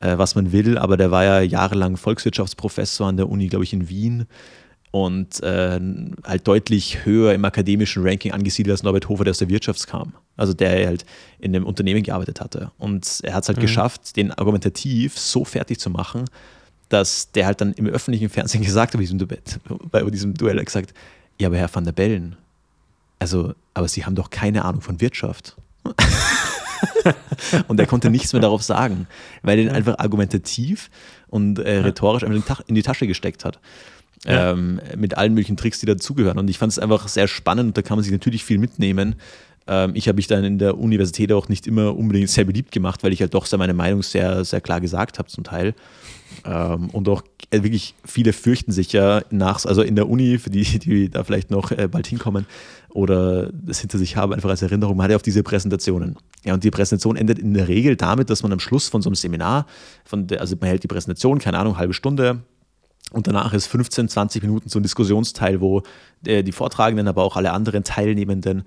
äh, was man will, aber der war ja jahrelang Volkswirtschaftsprofessor an der Uni, glaube ich, in Wien und äh, halt deutlich höher im akademischen Ranking angesiedelt als Norbert Hofer, der aus der Wirtschaft kam. Also der halt in einem Unternehmen gearbeitet hatte. Und er hat es halt mhm. geschafft, den argumentativ so fertig zu machen, dass der halt dann im öffentlichen Fernsehen gesagt hat, bei diesem, bei diesem Duell gesagt, ja, aber Herr van der Bellen, also, aber Sie haben doch keine Ahnung von Wirtschaft. und er konnte nichts mehr darauf sagen, weil er ihn einfach argumentativ und äh, rhetorisch einfach in die Tasche gesteckt hat. Ja. Ähm, mit allen möglichen Tricks, die dazugehören. Und ich fand es einfach sehr spannend und da kann man sich natürlich viel mitnehmen. Ähm, ich habe mich dann in der Universität auch nicht immer unbedingt sehr beliebt gemacht, weil ich halt doch meine Meinung sehr, sehr klar gesagt habe zum Teil. Ähm, und auch äh, wirklich viele fürchten sich ja nach, also in der Uni, für die, die da vielleicht noch äh, bald hinkommen oder das hinter sich haben, einfach als Erinnerung, man hat ja auf diese Präsentationen. Ja, und die Präsentation endet in der Regel damit, dass man am Schluss von so einem Seminar, von der, also man hält die Präsentation, keine Ahnung, halbe Stunde, Und danach ist 15, 20 Minuten so ein Diskussionsteil, wo äh, die Vortragenden, aber auch alle anderen Teilnehmenden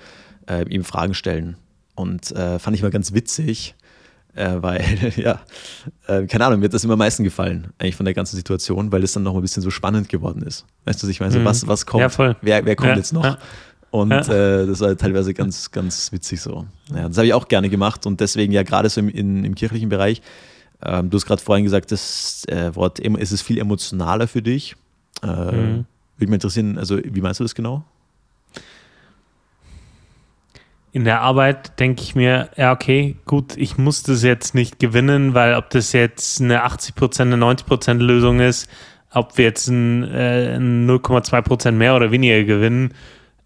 äh, ihm Fragen stellen. Und äh, fand ich mal ganz witzig, äh, weil, ja, äh, keine Ahnung, mir hat das immer am meisten gefallen, eigentlich von der ganzen Situation, weil es dann noch ein bisschen so spannend geworden ist. Weißt du, ich meine, so, mhm. was, was kommt? Ja. Wer, wer kommt ja, jetzt noch? Ja. Und ja. äh, das war teilweise ganz, ganz witzig so. Ja, das habe ich auch gerne gemacht und deswegen ja gerade so im, in, im kirchlichen Bereich. Ähm, du hast gerade vorhin gesagt, das äh, Wort ist es viel emotionaler für dich. Äh, mhm. Würde mich interessieren, also wie meinst du das genau? In der Arbeit denke ich mir, ja, okay, gut, ich muss das jetzt nicht gewinnen, weil ob das jetzt eine 80%, eine 90% Lösung ist, ob wir jetzt ein, äh, 0,2% mehr oder weniger gewinnen,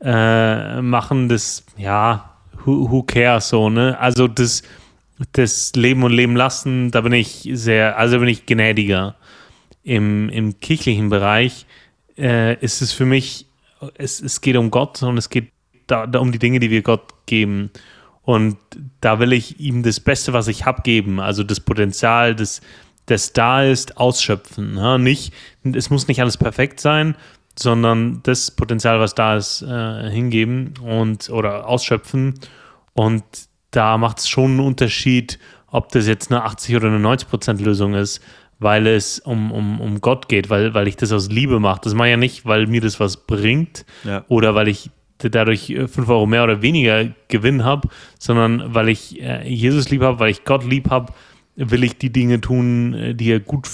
äh, machen, das, ja, who, who cares so, ne? Also das, das Leben und Leben lassen, da bin ich sehr, also bin ich gnädiger. Im, im kirchlichen Bereich äh, ist es für mich, es, es geht um Gott und es geht da, da um die Dinge, die wir Gott geben. Und da will ich ihm das Beste, was ich habe, geben. Also das Potenzial, das, das da ist, ausschöpfen. Ja, nicht, es muss nicht alles perfekt sein, sondern das Potenzial, was da ist, äh, hingeben und oder ausschöpfen. Und da macht es schon einen Unterschied, ob das jetzt eine 80 oder eine 90 Prozent Lösung ist, weil es um, um, um Gott geht, weil, weil ich das aus Liebe mache. Das mache ich ja nicht, weil mir das was bringt ja. oder weil ich dadurch 5 äh, Euro mehr oder weniger Gewinn habe, sondern weil ich äh, Jesus lieb habe, weil ich Gott lieb habe, will ich die Dinge tun, äh, die er gut,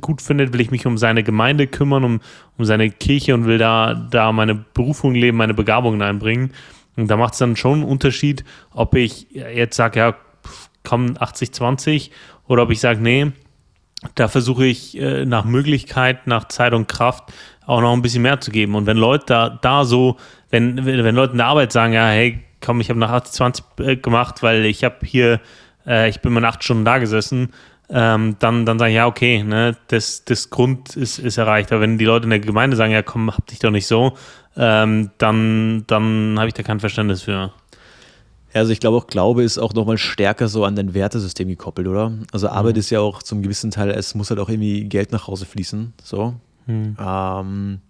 gut findet, will ich mich um seine Gemeinde kümmern, um, um seine Kirche und will da, da meine Berufung leben, meine Begabungen einbringen. Und da macht es dann schon einen Unterschied, ob ich jetzt sage, ja, komm 80-20 oder ob ich sage, nee, da versuche ich nach Möglichkeit, nach Zeit und Kraft auch noch ein bisschen mehr zu geben. Und wenn Leute da, da so, wenn, wenn Leute in der Arbeit sagen, ja, hey, komm, ich habe nach 80-20 äh, gemacht, weil ich habe hier äh, ich bin mal acht Stunden da gesessen, ähm, dann, dann sage ich, ja, okay, ne, das, das Grund ist, ist erreicht. Aber wenn die Leute in der Gemeinde sagen, ja, komm, hab dich doch nicht so, ähm, dann, dann habe ich da kein Verständnis für. Also ich glaube auch, Glaube ist auch nochmal stärker so an dein Wertesystem gekoppelt, oder? Also Arbeit mhm. ist ja auch zum gewissen Teil, es muss halt auch irgendwie Geld nach Hause fließen, so. Mhm. Ähm,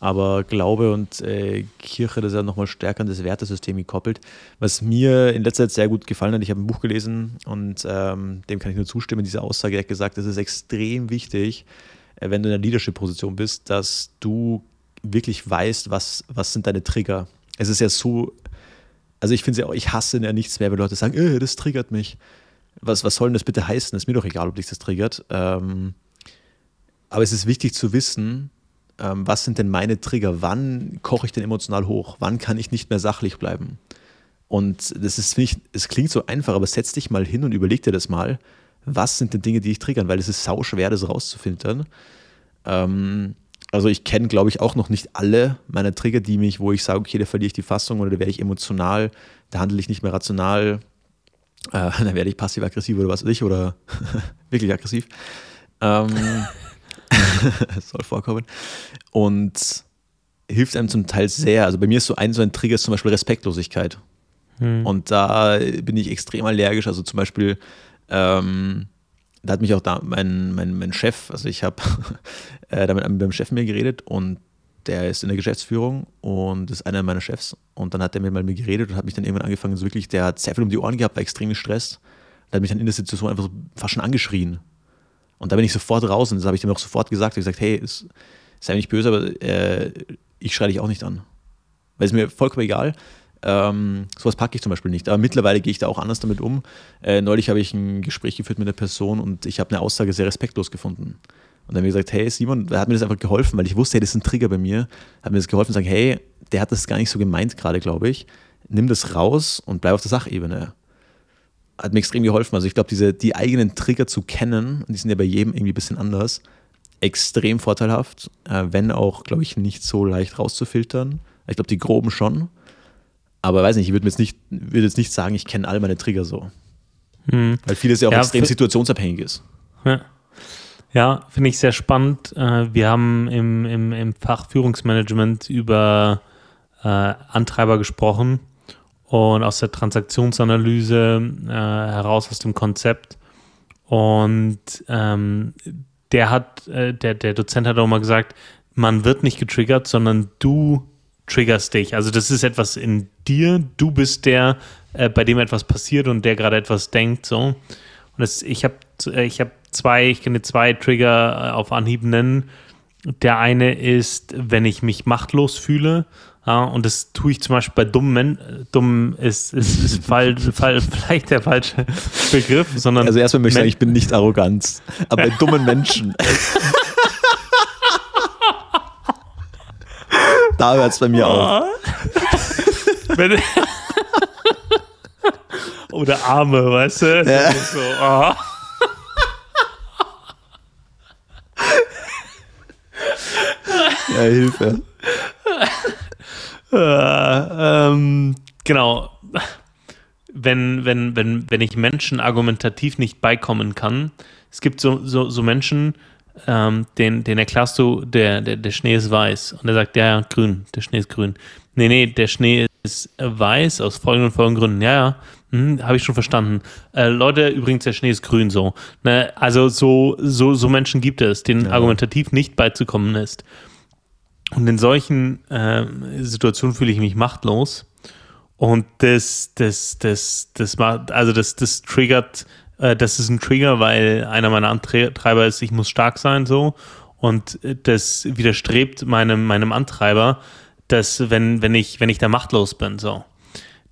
aber Glaube und äh, Kirche, das ist ja nochmal stärker an das Wertesystem gekoppelt. Was mir in letzter Zeit sehr gut gefallen hat, ich habe ein Buch gelesen und ähm, dem kann ich nur zustimmen, diese Aussage, er hat gesagt, es ist extrem wichtig, äh, wenn du in einer Leadership-Position bist, dass du wirklich weißt, was, was sind deine Trigger. Es ist ja so, also ich finde ja auch, ich hasse ja nichts mehr, wenn Leute sagen, äh, das triggert mich. Was, was soll denn das bitte heißen? Ist mir doch egal, ob dich das triggert. Ähm, aber es ist wichtig zu wissen, ähm, was sind denn meine Trigger? Wann koche ich denn emotional hoch? Wann kann ich nicht mehr sachlich bleiben? Und das ist, finde ich, es klingt so einfach, aber setz dich mal hin und überleg dir das mal. Was sind denn Dinge, die ich triggern? Weil es ist sau schwer, das rauszufiltern. Ähm, also ich kenne, glaube ich, auch noch nicht alle meiner Trigger, die mich, wo ich sage, okay, da verliere ich die Fassung oder da werde ich emotional, da handle ich nicht mehr rational, äh, dann werde ich passiv-aggressiv oder was weiß ich oder wirklich aggressiv. Ähm, soll vorkommen. Und hilft einem zum Teil sehr. Also bei mir ist so ein, so ein Trigger ist zum Beispiel Respektlosigkeit. Hm. Und da bin ich extrem allergisch. Also zum Beispiel, ähm, da hat mich auch da mein, mein, mein Chef, also ich habe äh, damit mit meinem Chef mir geredet und der ist in der Geschäftsführung und ist einer meiner Chefs. Und dann hat er mit mir geredet und hat mich dann irgendwann angefangen, so wirklich, der hat sehr viel um die Ohren gehabt, war extrem gestresst. Der hat mich dann in der Situation einfach so fast schon angeschrien. Und da bin ich sofort raus und das habe ich dem auch sofort gesagt. Ich habe gesagt, hey, sei nicht böse, aber äh, ich schreie dich auch nicht an. Weil es mir vollkommen egal. Ähm, sowas packe ich zum Beispiel nicht. Aber mittlerweile gehe ich da auch anders damit um. Äh, neulich habe ich ein Gespräch geführt mit einer Person und ich habe eine Aussage sehr respektlos gefunden. Und dann habe ich gesagt, hey Simon, da hat mir das einfach geholfen, weil ich wusste, hey, das ist ein Trigger bei mir. Hat mir das geholfen, zu sagen, hey, der hat das gar nicht so gemeint gerade, glaube ich. Nimm das raus und bleib auf der Sachebene hat mir extrem geholfen. Also ich glaube, diese, die eigenen Trigger zu kennen, und die sind ja bei jedem irgendwie ein bisschen anders, extrem vorteilhaft, äh, wenn auch, glaube ich, nicht so leicht rauszufiltern. Ich glaube, die groben schon. Aber weiß nicht, ich würde jetzt nicht, würde jetzt nicht sagen, ich kenne all meine Trigger so. Hm. Weil vieles ja auch ja, extrem situationsabhängig ist. Ja, ja finde ich sehr spannend. Äh, wir haben im, im, im Fach Führungsmanagement über äh, Antreiber gesprochen und aus der Transaktionsanalyse äh, heraus aus dem Konzept. Und ähm, der hat, äh, der, der Dozent hat auch mal gesagt, man wird nicht getriggert, sondern du triggerst dich. Also das ist etwas in dir. Du bist der, äh, bei dem etwas passiert und der gerade etwas denkt. So. Und das, ich habe ich hab zwei, ich kann dir zwei Trigger äh, auf Anhieb nennen. Der eine ist, wenn ich mich machtlos fühle. Ja, und das tue ich zum Beispiel bei dummen Menschen. Dumm ist, ist, ist fall, fall, vielleicht der falsche Begriff, sondern. Also erstmal möchte ich sagen, ich bin nicht arrogant. Aber bei dummen Menschen. da hört es bei mir auf. Wenn, oder Arme, weißt du? Ja. So, oh. Ja, Hilfe. Äh, ähm, genau. Wenn, wenn, wenn, wenn ich Menschen argumentativ nicht beikommen kann, es gibt so, so, so Menschen, ähm, den, den erklärst du, der, der, der Schnee ist weiß. Und er sagt, ja, ja, grün, der Schnee ist grün. Nee, nee, der Schnee ist weiß aus folgenden und folgenden Gründen. Ja, ja, hm, habe ich schon verstanden. Äh, Leute, übrigens, der Schnee ist grün so. Ne? Also so, so, so Menschen gibt es, denen Ja. argumentativ nicht beizukommen ist. Und in solchen äh, Situationen fühle ich mich machtlos. Und das, das, das, das macht, also das, das triggert, äh, das ist ein Trigger, weil einer meiner Antreiber ist, ich muss stark sein, so. Und das widerstrebt meinem, meinem Antreiber, dass, wenn, wenn ich, wenn ich da machtlos bin, so.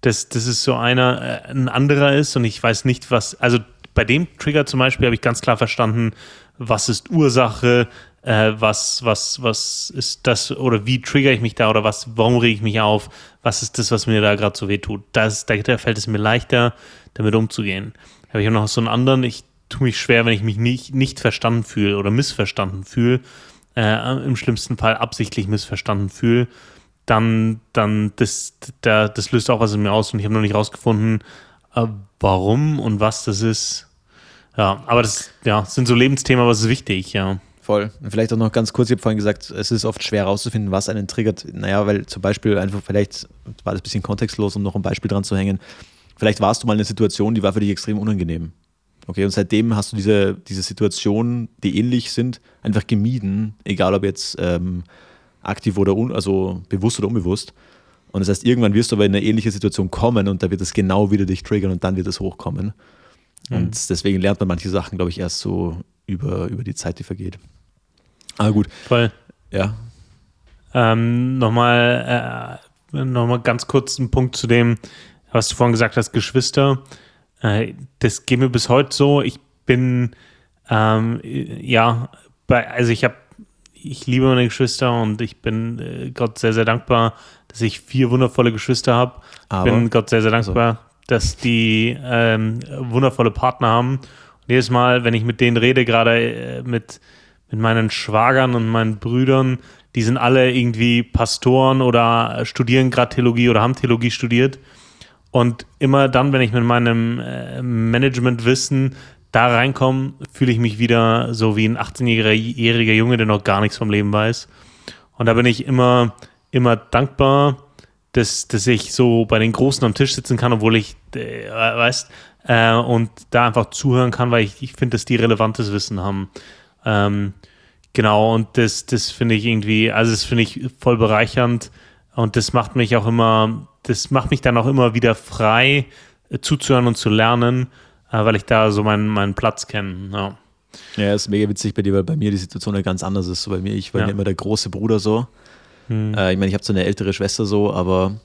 Das, das ist so einer, äh, ein anderer ist und ich weiß nicht, was, also bei dem Trigger zum Beispiel habe ich ganz klar verstanden, was ist Ursache, äh, was, was, was ist das oder wie trigger ich mich da oder was, warum rege ich mich auf, was ist das, was mir da gerade so weh tut. Das, da, da fällt es mir leichter, damit umzugehen. Habe ich auch noch so einen anderen, ich tue mich schwer, wenn ich mich nicht, nicht verstanden fühle oder missverstanden fühle, äh, im schlimmsten Fall absichtlich missverstanden fühle, dann, dann das, da, das löst auch was in mir aus und ich habe noch nicht rausgefunden, äh, warum und was das ist. Ja, aber das ja, sind so Lebensthemen, aber es ist wichtig, ja. Voll. Und vielleicht auch noch ganz kurz, ich habe vorhin gesagt, es ist oft schwer herauszufinden, was einen triggert. Naja, weil zum Beispiel einfach, vielleicht war das ein bisschen kontextlos, um noch ein Beispiel dran zu hängen. Vielleicht warst du mal in einer Situation, die war für dich extrem unangenehm. Okay, und seitdem hast du diese, diese Situationen, die ähnlich sind, einfach gemieden, egal ob jetzt ähm, aktiv oder un, also bewusst oder unbewusst. Und das heißt, irgendwann wirst du aber in eine ähnliche Situation kommen und da wird es genau wieder dich triggern und dann wird es hochkommen. Und deswegen lernt man manche Sachen, glaube ich, erst so über, über die Zeit, die vergeht. Aber gut, Voll. ja. Ähm, nochmal, äh, nochmal ganz kurz einen Punkt zu dem, was du vorhin gesagt hast, Geschwister. Äh, das geht mir bis heute so. Ich bin, ähm, ja, bei, also ich habe, ich liebe meine Geschwister und ich bin äh, Gott sehr, sehr dankbar, dass ich vier wundervolle Geschwister habe. Ich bin Gott sehr, sehr dankbar, dass die ähm, wundervolle Partner haben. Und jedes Mal, wenn ich mit denen rede, gerade äh, mit, mit meinen Schwagern und meinen Brüdern, die sind alle irgendwie Pastoren oder studieren gerade Theologie oder haben Theologie studiert. Und immer dann, wenn ich mit meinem äh, Managementwissen da reinkomme, fühle ich mich wieder so wie ein 18-jähriger Junge, der noch gar nichts vom Leben weiß. Und da bin ich immer, immer dankbar, dass, dass ich so bei den Großen am Tisch sitzen kann, obwohl ich, äh, weißt, äh, und da einfach zuhören kann, weil ich, ich finde, dass die relevantes Wissen haben. Ähm, genau, und das, das finde ich irgendwie, also das finde ich voll bereichernd und das macht mich auch immer, das macht mich dann auch immer wieder frei, äh, zuzuhören und zu lernen, äh, weil ich da so meinen, meinen Platz kenne. Ja. Ja, ist mega witzig bei dir, weil bei mir die Situation ja ganz anders ist. So bei mir, ich war Ja. ja immer der große Bruder so. Hm. Äh, ich meine, ich habe so eine ältere Schwester so, aber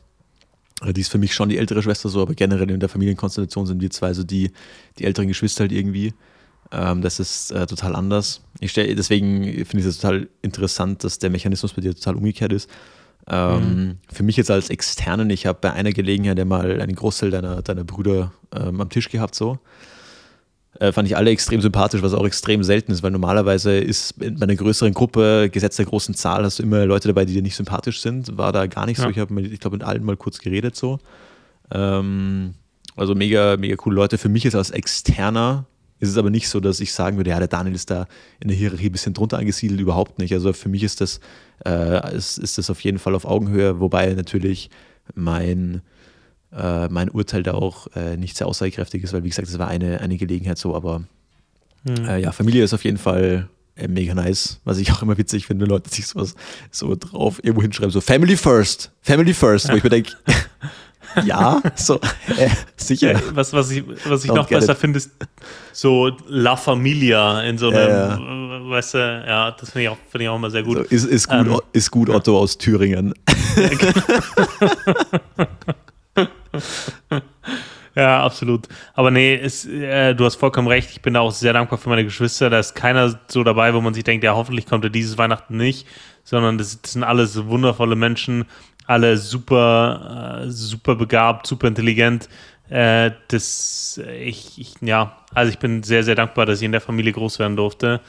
äh, die ist für mich schon die ältere Schwester so, aber generell in der Familienkonstellation sind wir zwei so die, die älteren Geschwister halt irgendwie. Ähm, das ist äh, total anders. Ich stell, deswegen finde ich es total interessant, dass der Mechanismus bei dir total umgekehrt ist. Ähm, Für mich jetzt als Externen, ich habe bei einer Gelegenheit ja mal einen Großteil deiner, deiner Brüder ähm, am Tisch gehabt so äh, fand ich alle extrem sympathisch, was auch extrem selten ist, weil normalerweise ist in- bei einer größeren Gruppe, Gesetz der großen Zahl, hast du immer Leute dabei, die dir nicht sympathisch sind. War da gar nicht so. Ja. Ich habe, ich glaube, mit allen mal kurz geredet so. Ähm, also mega, mega coole Leute. Für mich jetzt als Externer ist es aber nicht so, dass ich sagen würde, ja, der Daniel ist da in der Hierarchie ein bisschen drunter angesiedelt, überhaupt nicht. Also für mich ist das, äh, ist, ist das auf jeden Fall auf Augenhöhe, wobei natürlich mein, äh, mein Urteil da auch äh, nicht sehr aussagekräftig ist, weil wie gesagt, das war eine, eine Gelegenheit so, aber Hm. äh, ja, Familie ist auf jeden Fall äh, mega nice. Was ich auch immer witzig finde, wenn Leute sich sowas so drauf irgendwo hinschreiben, so Family First, Family First, wo ich mir denke, ja, so, äh, sicher. Ja, was, was ich, was ich noch besser finde, ist so La Familia in so einem, ja, ja. weißt du, ja, das finde ich, auch, find ich auch immer sehr gut. So, ist, ist, gut ähm, ist gut Otto aus Thüringen. Ja, absolut. Aber nee, ist, äh, du hast vollkommen recht. Ich bin da auch sehr dankbar für meine Geschwister. Da ist keiner so dabei, wo man sich denkt, ja, hoffentlich kommt er dieses Weihnachten nicht, sondern das, das sind alles wundervolle Menschen, alle super, äh, super begabt, super intelligent. Äh, das, ich, ich, ja, also ich bin sehr, sehr dankbar, dass ich in der Familie groß werden durfte.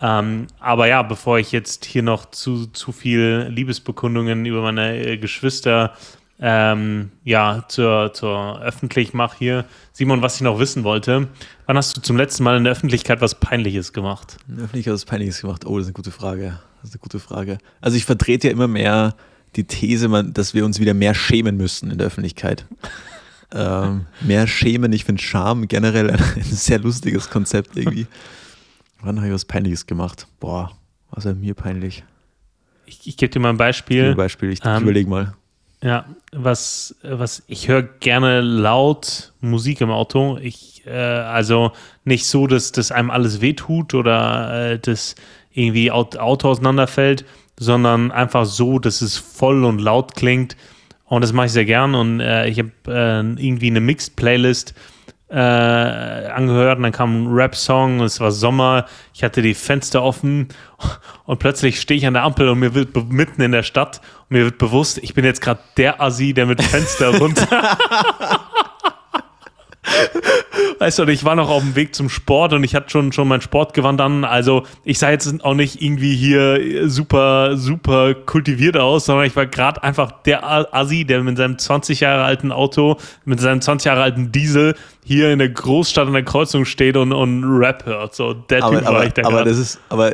Ähm, aber ja, bevor ich jetzt hier noch zu, zu viel Liebesbekundungen über meine äh, Geschwister ähm, ja, zur, zur öffentlich mache hier. Simon, was ich noch wissen wollte, wann hast du zum letzten Mal in der Öffentlichkeit was Peinliches gemacht? In der Öffentlichkeit was Peinliches gemacht? Oh, das ist eine gute Frage. Das ist eine gute Frage. Also ich vertrete ja immer mehr die These, dass wir uns wieder mehr schämen müssen in der Öffentlichkeit. ähm, mehr schämen, ich finde Scham generell ein, ein, sehr lustiges Konzept irgendwie. Wann habe ich was Peinliches gemacht? Boah, was war mir peinlich? Ich, ich gebe dir mal ein Beispiel. Ein Beispiel, ich, ähm, überlege mal. Ja, was, was ich höre gerne laut Musik im Auto. Ich, äh, also nicht so, dass das einem alles wehtut oder äh, dass irgendwie Auto auseinanderfällt, sondern einfach so, dass es voll und laut klingt. Und das mache ich sehr gern. Und äh, ich habe äh, irgendwie eine Mixed-Playlist äh, angehört und dann kam ein Rap-Song es war Sommer. Ich hatte die Fenster offen und plötzlich stehe ich an der Ampel und mir wird mitten in der Stadt und mir wird bewusst, ich bin jetzt gerade der Assi, der mit Fenster runter. Weißt du, ich war noch auf dem Weg zum Sport und ich hatte schon, schon mein Sportgewand an. Also ich sah jetzt auch nicht irgendwie hier super, super kultiviert aus, sondern ich war gerade einfach der Assi, der mit seinem 20 Jahre alten Auto, mit seinem 20 Jahre alten Diesel hier in der Großstadt an der Kreuzung steht und, und Rap hört. So, der aber, Typ war aber, ich da Aber grad. das ist, aber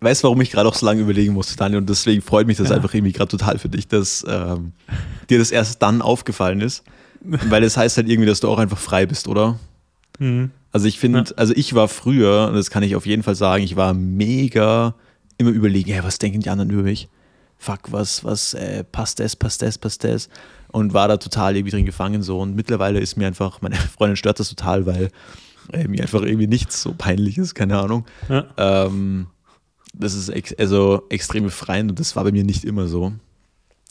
weißt du, warum ich gerade auch so lange überlegen musste, Daniel? Und deswegen freut mich das ja. einfach irgendwie gerade total für dich, dass ähm, dir das erst dann aufgefallen ist. Weil es das heißt halt irgendwie, dass du auch einfach frei bist, oder? Mhm. Also ich finde, ja. also ich war früher, und das kann ich auf jeden Fall sagen, ich war mega immer überlegen, hey, was denken die anderen über mich? Fuck, was, was, äh, passt das, passt das, passt das? Und war da total irgendwie drin gefangen so. Und mittlerweile ist mir einfach, meine Freundin stört das total, weil äh, mir einfach irgendwie nichts so peinlich ist, keine Ahnung. Ja. Ähm, das ist ex also extrem befreiend und das war bei mir nicht immer so.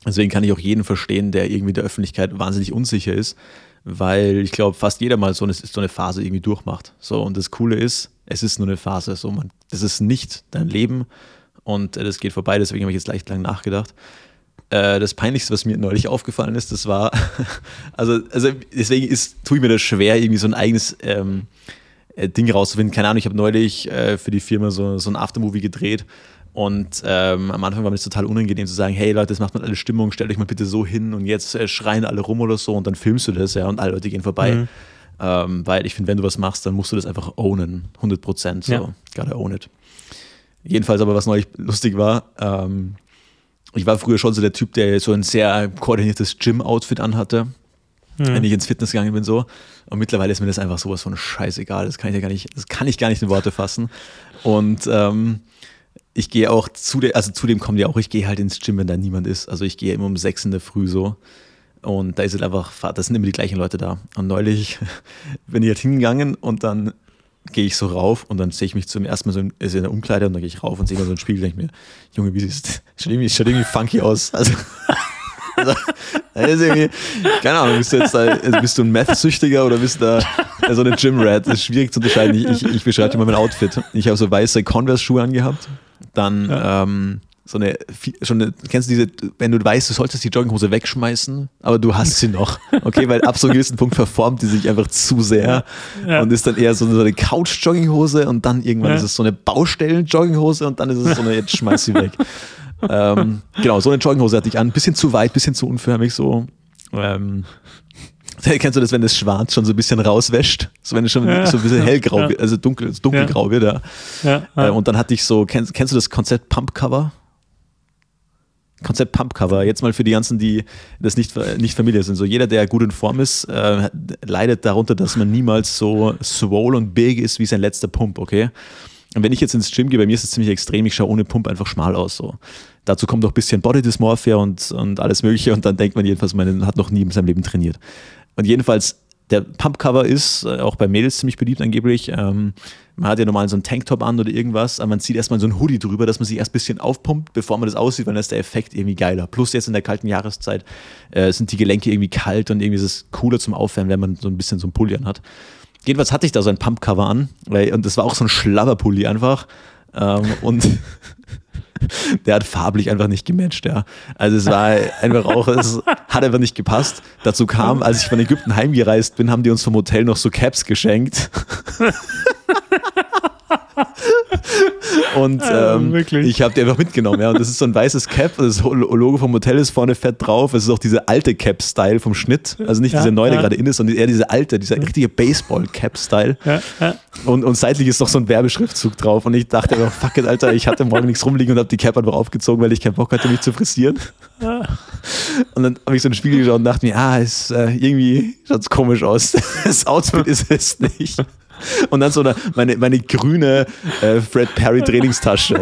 Deswegen kann ich auch jeden verstehen, der irgendwie der Öffentlichkeit wahnsinnig unsicher ist, weil ich glaube, fast jeder mal so eine, so eine Phase irgendwie durchmacht. So, und das Coole ist, es ist nur eine Phase. So, man, das ist nicht dein Leben und äh, das geht vorbei, deswegen habe ich jetzt leicht lang nachgedacht. Äh, das Peinlichste, was mir neulich aufgefallen ist, das war, also, also deswegen ist, tue ich mir das schwer, irgendwie so ein eigenes ähm, äh, Ding rauszufinden. Keine Ahnung, ich habe neulich äh, für die Firma so, so ein Aftermovie gedreht und ähm, am Anfang war mir das total unangenehm zu sagen, hey Leute, das macht man alle Stimmung, stellt euch mal bitte so hin und jetzt äh, schreien alle rum oder so und dann filmst du das, ja, und alle Leute gehen vorbei. Mhm. Ähm, weil ich finde, wenn du was machst, dann musst du das einfach ownen, 100 Prozent, so, ja. gotta own it. Jedenfalls aber, was neulich lustig war, ähm, ich war früher schon so der Typ, der so ein sehr koordiniertes Gym-Outfit anhatte, mhm. wenn ich ins Fitness gegangen bin, so. Und mittlerweile ist mir das einfach sowas von scheißegal, das kann ich ja gar nicht, das kann ich gar nicht in Worte fassen. Und ähm, ich gehe auch zu dem, also zu dem kommt ja auch, ich gehe halt ins Gym, wenn da niemand ist. Also ich gehe immer um sechs in der Früh so. Und da ist halt einfach, das sind immer die gleichen Leute da. Und neulich bin ich halt hingegangen und dann gehe ich so rauf und dann sehe ich mich zum ersten Mal so in, in der Umkleide und dann gehe ich rauf und sehe mir so ein Spiegel und denke mir, Junge, wie siehst schaut irgendwie, schaut irgendwie funky aus. Also, also ist irgendwie, keine Ahnung, bist du jetzt da, also bist du ein Meth-Süchtiger oder bist du da so eine Gym-Rat? Das ist schwierig zu unterscheiden. Ich, ich, ich beschreibe dir mal mein Outfit. Ich habe so weiße Converse-Schuhe angehabt dann ja. ähm, so eine, schon eine, kennst du diese, wenn du weißt, du solltest die Jogginghose wegschmeißen, aber du hast sie noch, okay, weil ab so einem gewissen Punkt verformt die sich einfach zu sehr ja. und ist dann eher so eine Couch-Jogginghose und dann irgendwann ja. ist es so eine Baustellen-Jogginghose und dann ist es so eine, jetzt schmeiß sie weg. ähm, genau, so eine Jogginghose hatte ich an, bisschen zu weit, bisschen zu unförmig so. Ähm, Kennst du das, wenn das Schwarz schon so ein bisschen rauswäscht? So wenn es schon ja, so ein bisschen hellgrau ja. wird, also dunkel, dunkelgrau ja. wird, ja. ja. Äh, und dann hatte ich so, kennst, kennst du das Konzept Pump Cover? Konzept Pump Cover. Jetzt mal für die ganzen, die das nicht, nicht Familie sind. So jeder, der gut in Form ist, äh, leidet darunter, dass man niemals so swole und big ist wie sein letzter Pump, okay? Und wenn ich jetzt ins Gym gehe, bei mir ist es ziemlich extrem, ich schaue ohne Pump einfach schmal aus. So. Dazu kommt noch ein bisschen Body Dysmorphia und, und alles Mögliche und dann denkt man jedenfalls, man hat noch nie in seinem Leben trainiert. Und jedenfalls, der Pump-Cover ist äh, auch bei Mädels ziemlich beliebt angeblich. Ähm, man hat ja normal so einen Tanktop an oder irgendwas, aber man zieht erstmal so ein Hoodie drüber, dass man sich erst ein bisschen aufpumpt, bevor man das aussieht, weil dann ist der Effekt irgendwie geiler. Plus jetzt in der kalten Jahreszeit äh, sind die Gelenke irgendwie kalt und irgendwie ist es cooler zum Aufwärmen, wenn man so ein bisschen so ein Pulli an hat. Jedenfalls hatte ich da so ein Pump-Cover an weil, und das war auch so ein Schlabberpulli einfach. Ähm, und der hat farblich einfach nicht gematcht, ja. Also es war einfach auch, es hat einfach nicht gepasst. Dazu kam, als ich von Ägypten heimgereist bin, haben die uns vom Hotel noch so Caps geschenkt. Und ähm, ja, ich habe die einfach mitgenommen, ja. Und das ist so ein weißes Cap, das Logo vom Hotel ist vorne fett drauf. Es ist auch diese alte Cap-Style vom Schnitt. Also nicht ja, diese neue, ja. die gerade in ist, sondern eher diese alte, dieser richtige Baseball-Cap-Style. Und, und seitlich ist noch so ein Werbeschriftzug drauf. Und ich dachte einfach, fuck it, Alter, ich hatte morgen nichts rumliegen und habe die Cap einfach aufgezogen, weil ich keinen Bock hatte, mich zu frisieren. Und dann habe ich so ein Spiegel geschaut und dachte mir, ah, ist, äh, irgendwie schaut komisch aus. Das Outfit ist es nicht. Und dann so eine, meine, meine grüne äh, Fred Perry Trainingstasche.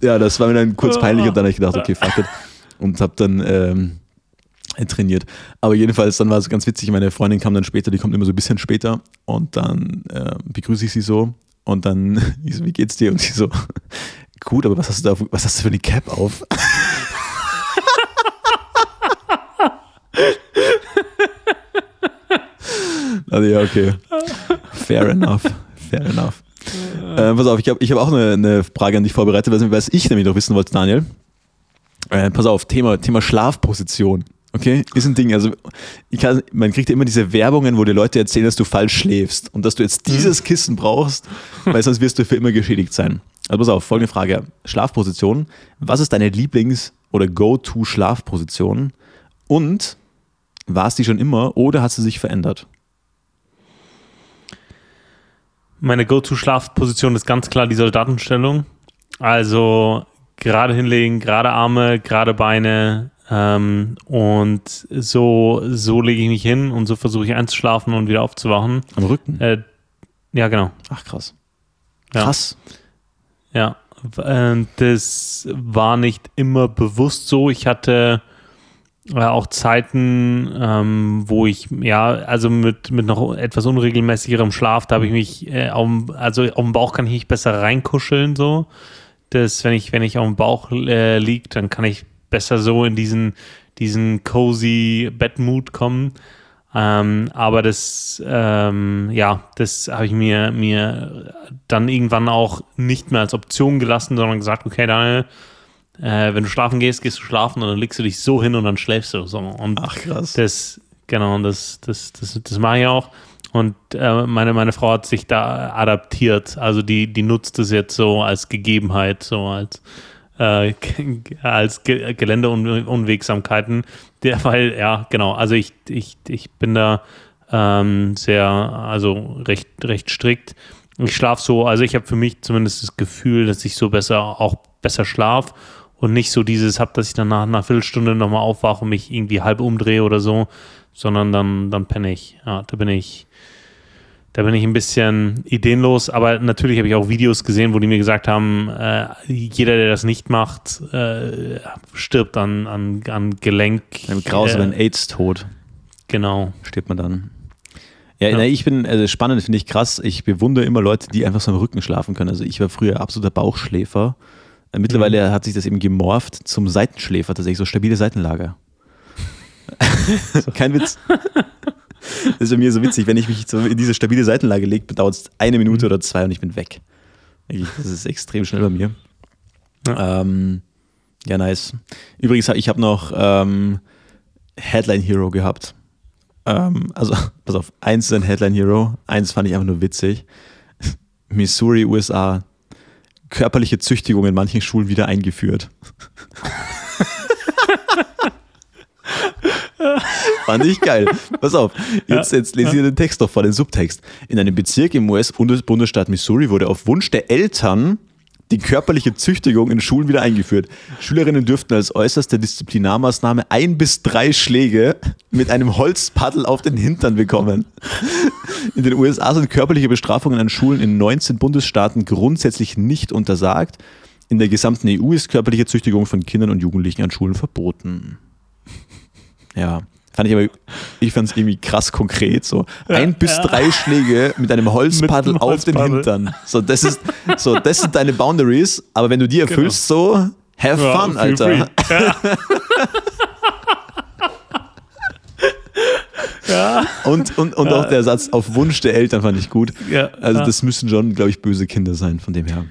ja, das war mir dann kurz peinlich und dann habe ich gedacht, okay, fuck it. Und habe dann ähm, trainiert. Aber jedenfalls, dann war es ganz witzig, meine Freundin kam dann später, die kommt immer so ein bisschen später und dann äh, begrüße ich sie so und dann, ich so, wie geht's dir? Und sie so, gut, aber was hast du da, was hast du für eine Cap auf? Also ja, okay. Fair enough. Fair enough. Äh, pass auf, ich habe ich hab auch eine, eine Frage an dich vorbereitet, was ich nämlich noch wissen wollte, Daniel. Äh, pass auf, Thema, Thema Schlafposition. Okay, ist ein Ding. Also kann, man kriegt ja immer diese Werbungen, wo die Leute erzählen, dass du falsch schläfst und dass du jetzt dieses hm. Kissen brauchst, weil sonst wirst du für immer geschädigt sein. Also pass auf, folgende Frage. Schlafposition. Was ist deine Lieblings- oder Go-To-Schlafposition? Und war es die schon immer oder hat sie sich verändert? Meine Go-To-Schlafposition ist ganz klar die Soldatenstellung. Also gerade hinlegen, gerade Arme, gerade Beine. Ähm, und so, so lege ich mich hin und so versuche ich einzuschlafen und wieder aufzuwachen. Am Rücken? Äh, ja, genau. Ach, krass. Krass. Ja. ja. Äh, das war nicht immer bewusst so. Ich hatte auch Zeiten, ähm, wo ich, ja, also mit, mit noch etwas unregelmäßigerem Schlaf, da habe ich mich, äh, auf, also auf dem Bauch kann ich mich besser reinkuscheln, so. Das, wenn ich, wenn ich auf dem Bauch äh, liege, dann kann ich besser so in diesen, diesen cozy Bettmood kommen. Ähm, aber das, ähm, ja, das habe ich mir, mir dann irgendwann auch nicht mehr als Option gelassen, sondern gesagt, okay, Daniel, äh, wenn du schlafen gehst, gehst du schlafen und dann legst du dich so hin und dann schläfst du. So. Und Ach krass. Das, genau, das, das, das, das mache ich auch. Und äh, meine, meine Frau hat sich da adaptiert. Also die, die nutzt es jetzt so als Gegebenheit, so als, äh, als Ge Geländeunwegsamkeiten. Der, weil, ja, genau, also ich, ich, ich bin da ähm, sehr, also recht, recht strikt. Ich schlafe so, also ich habe für mich zumindest das Gefühl, dass ich so besser auch besser schlaf und nicht so dieses habe, dass ich dann nach einer Viertelstunde nochmal aufwache und mich irgendwie halb umdrehe oder so, sondern dann, dann penne ich. Ja, da bin ich, da bin ich ein bisschen ideenlos, aber natürlich habe ich auch Videos gesehen, wo die mir gesagt haben, äh, jeder, der das nicht macht, äh, stirbt an, an, an Gelenk. Ein grausamen äh, AIDS-Tod. Genau. Stirbt man dann. Ja, ja. ich bin, also spannend finde ich krass. Ich bewundere immer Leute, die einfach so am Rücken schlafen können. Also ich war früher absoluter Bauchschläfer. Mittlerweile mhm. hat sich das eben gemorpht zum Seitenschläfer, tatsächlich so stabile Seitenlager. Kein Witz. Das ist bei mir so witzig, wenn ich mich so in diese stabile Seitenlage lege, dauert es eine Minute mhm. oder zwei und ich bin weg. Das ist extrem schnell bei mir. Ja, ähm, ja nice. Übrigens, ich habe noch ähm, Headline Hero gehabt. Ähm, also, pass auf, eins ist ein Headline Hero, eins fand ich einfach nur witzig. Missouri, USA, körperliche Züchtigung in manchen Schulen wieder eingeführt. Fand ich geil. Pass auf, jetzt, jetzt lese ich den Text doch vor, den Subtext. In einem Bezirk im US-Bundesstaat Missouri wurde auf Wunsch der Eltern die körperliche Züchtigung in Schulen wieder eingeführt. Schülerinnen dürften als äußerste Disziplinarmaßnahme ein bis drei Schläge mit einem Holzpaddel auf den Hintern bekommen. In den USA sind körperliche Bestrafungen an Schulen in 19 Bundesstaaten grundsätzlich nicht untersagt. In der gesamten EU ist körperliche Züchtigung von Kindern und Jugendlichen an Schulen verboten. Ja. Fand ich aber, ich fand es irgendwie krass konkret. So ein bis ja. drei Schläge mit einem Holzpaddel mit auf den Hintern. So, das ist, so, das sind deine Boundaries, aber wenn du die erfüllst, genau. so, have ja, fun, Alter. Ja. ja. Und, und, und auch der Satz auf Wunsch der Eltern fand ich gut. Ja, also, das müssen schon, glaube ich, böse Kinder sein, von dem her.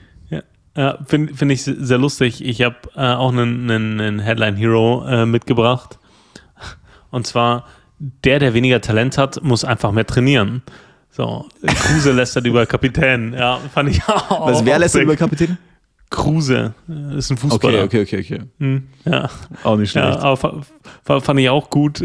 Ja, finde find ich sehr lustig. Ich habe äh, auch einen, einen, einen Headline Hero äh, mitgebracht. Und zwar, der, der weniger Talent hat, muss einfach mehr trainieren. So, Kruse lästert über Kapitän. Ja, fand ich auch. Was, wer lästert über Kapitän? Kruse ist ein Fußballer. Okay, okay, okay, okay. Hm, ja. Auch nicht schlecht. Ja, aber fand ich auch gut.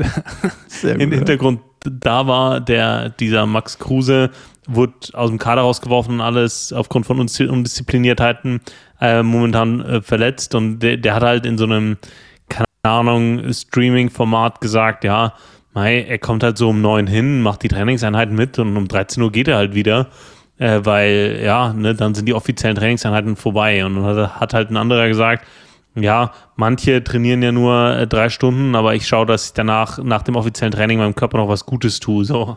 Sehr gut Im Hintergrund da war der, dieser Max Kruse, wurde aus dem Kader rausgeworfen und alles aufgrund von Undiszipliniertheiten äh, momentan äh, verletzt und der, der hat halt in so einem Ahnung, Streaming-Format gesagt, ja, mei, er kommt halt so um neun hin, macht die Trainingseinheiten mit und um 13 Uhr geht er halt wieder, äh, weil, ja, ne, dann sind die offiziellen Trainingseinheiten vorbei. Und dann hat halt ein anderer gesagt, ja, manche trainieren ja nur äh, drei Stunden, aber ich schaue, dass ich danach, nach dem offiziellen Training meinem Körper noch was Gutes tue. So.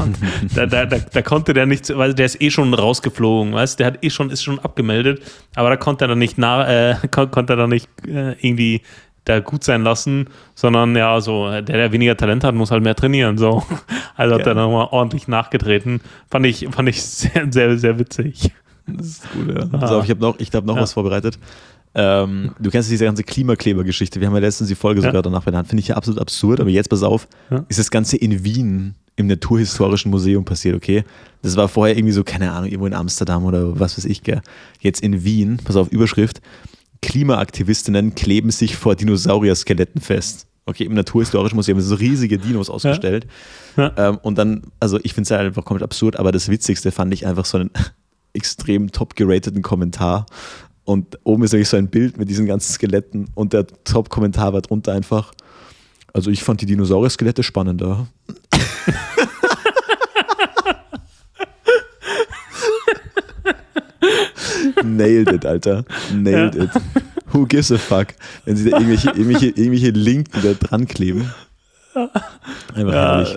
da, da, da, da, konnte der nicht, weil der ist eh schon rausgeflogen, weißt der hat eh schon, ist schon abgemeldet, aber da konnte er dann nicht nach, äh, konnte er dann nicht äh, irgendwie da gut sein lassen, sondern ja, so, der, der weniger Talent hat, muss halt mehr trainieren. So. Also hat er nochmal ordentlich nachgetreten. Fand ich, fand ich sehr, sehr, sehr witzig. Das ist gut, ja. Ah. Also, ich habe noch, ich hab noch ja. was vorbereitet. Ähm, du kennst diese ganze Klimakleber-Geschichte. Wir haben ja letztens die Folge ja. sogar danach benannt. Finde ich ja absolut absurd, aber jetzt pass auf, ist das Ganze in Wien im Naturhistorischen Museum passiert, okay? Das war vorher irgendwie so, keine Ahnung, irgendwo in Amsterdam oder was weiß ich, gell? Jetzt in Wien, pass auf, Überschrift, Klimaaktivistinnen kleben sich vor Dinosaurier-Skeletten fest. Okay, im Naturhistorischen Museum sind so riesige Dinos ausgestellt. Ja. Ja. Ähm, und dann, also ich finde es halt einfach komplett absurd, aber das Witzigste fand ich einfach so einen extrem top gerateten Kommentar. Und oben ist eigentlich so ein Bild mit diesen ganzen Skeletten und der Top-Kommentar war drunter einfach, also ich fand die Dinosaurier-Skelette spannender. Nailed it, Alter. Nailed ja. it. Who gives a fuck? Wenn sie da irgendwelche, irgendwelche, irgendwelche Linken da dran kleben. Einfach ja, herrlich.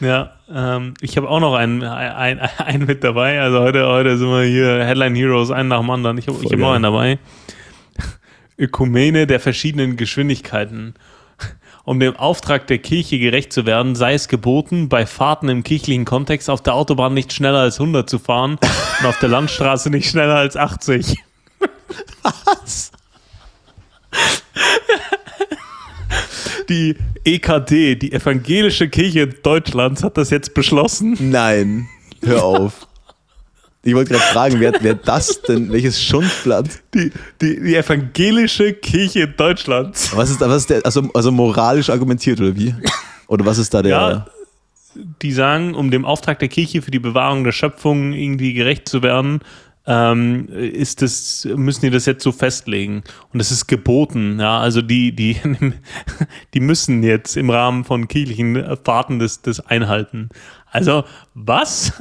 Ja, ähm, ich habe auch noch einen, einen, einen mit dabei. Also heute, heute sind wir hier Headline Heroes, einen nach dem anderen. Ich habe hab noch einen dabei. Ökumene der verschiedenen Geschwindigkeiten. Um dem Auftrag der Kirche gerecht zu werden, sei es geboten, bei Fahrten im kirchlichen Kontext auf der Autobahn nicht schneller als 100 zu fahren und auf der Landstraße nicht schneller als 80. Was? Die EKD, die Evangelische Kirche Deutschlands, hat das jetzt beschlossen. Nein, hör auf. Ich wollte gerade fragen, wer, wer das denn, welches Schundblatt? Die, die, die evangelische Kirche Deutschlands. Was ist da, was ist der, also, also moralisch argumentiert oder wie? Oder was ist da der? Ja, die sagen, um dem Auftrag der Kirche für die Bewahrung der Schöpfung irgendwie gerecht zu werden, ähm, ist das, müssen die das jetzt so festlegen. Und es ist geboten, ja. Also die, die, die müssen jetzt im Rahmen von kirchlichen Fahrten das, das einhalten. Also, was?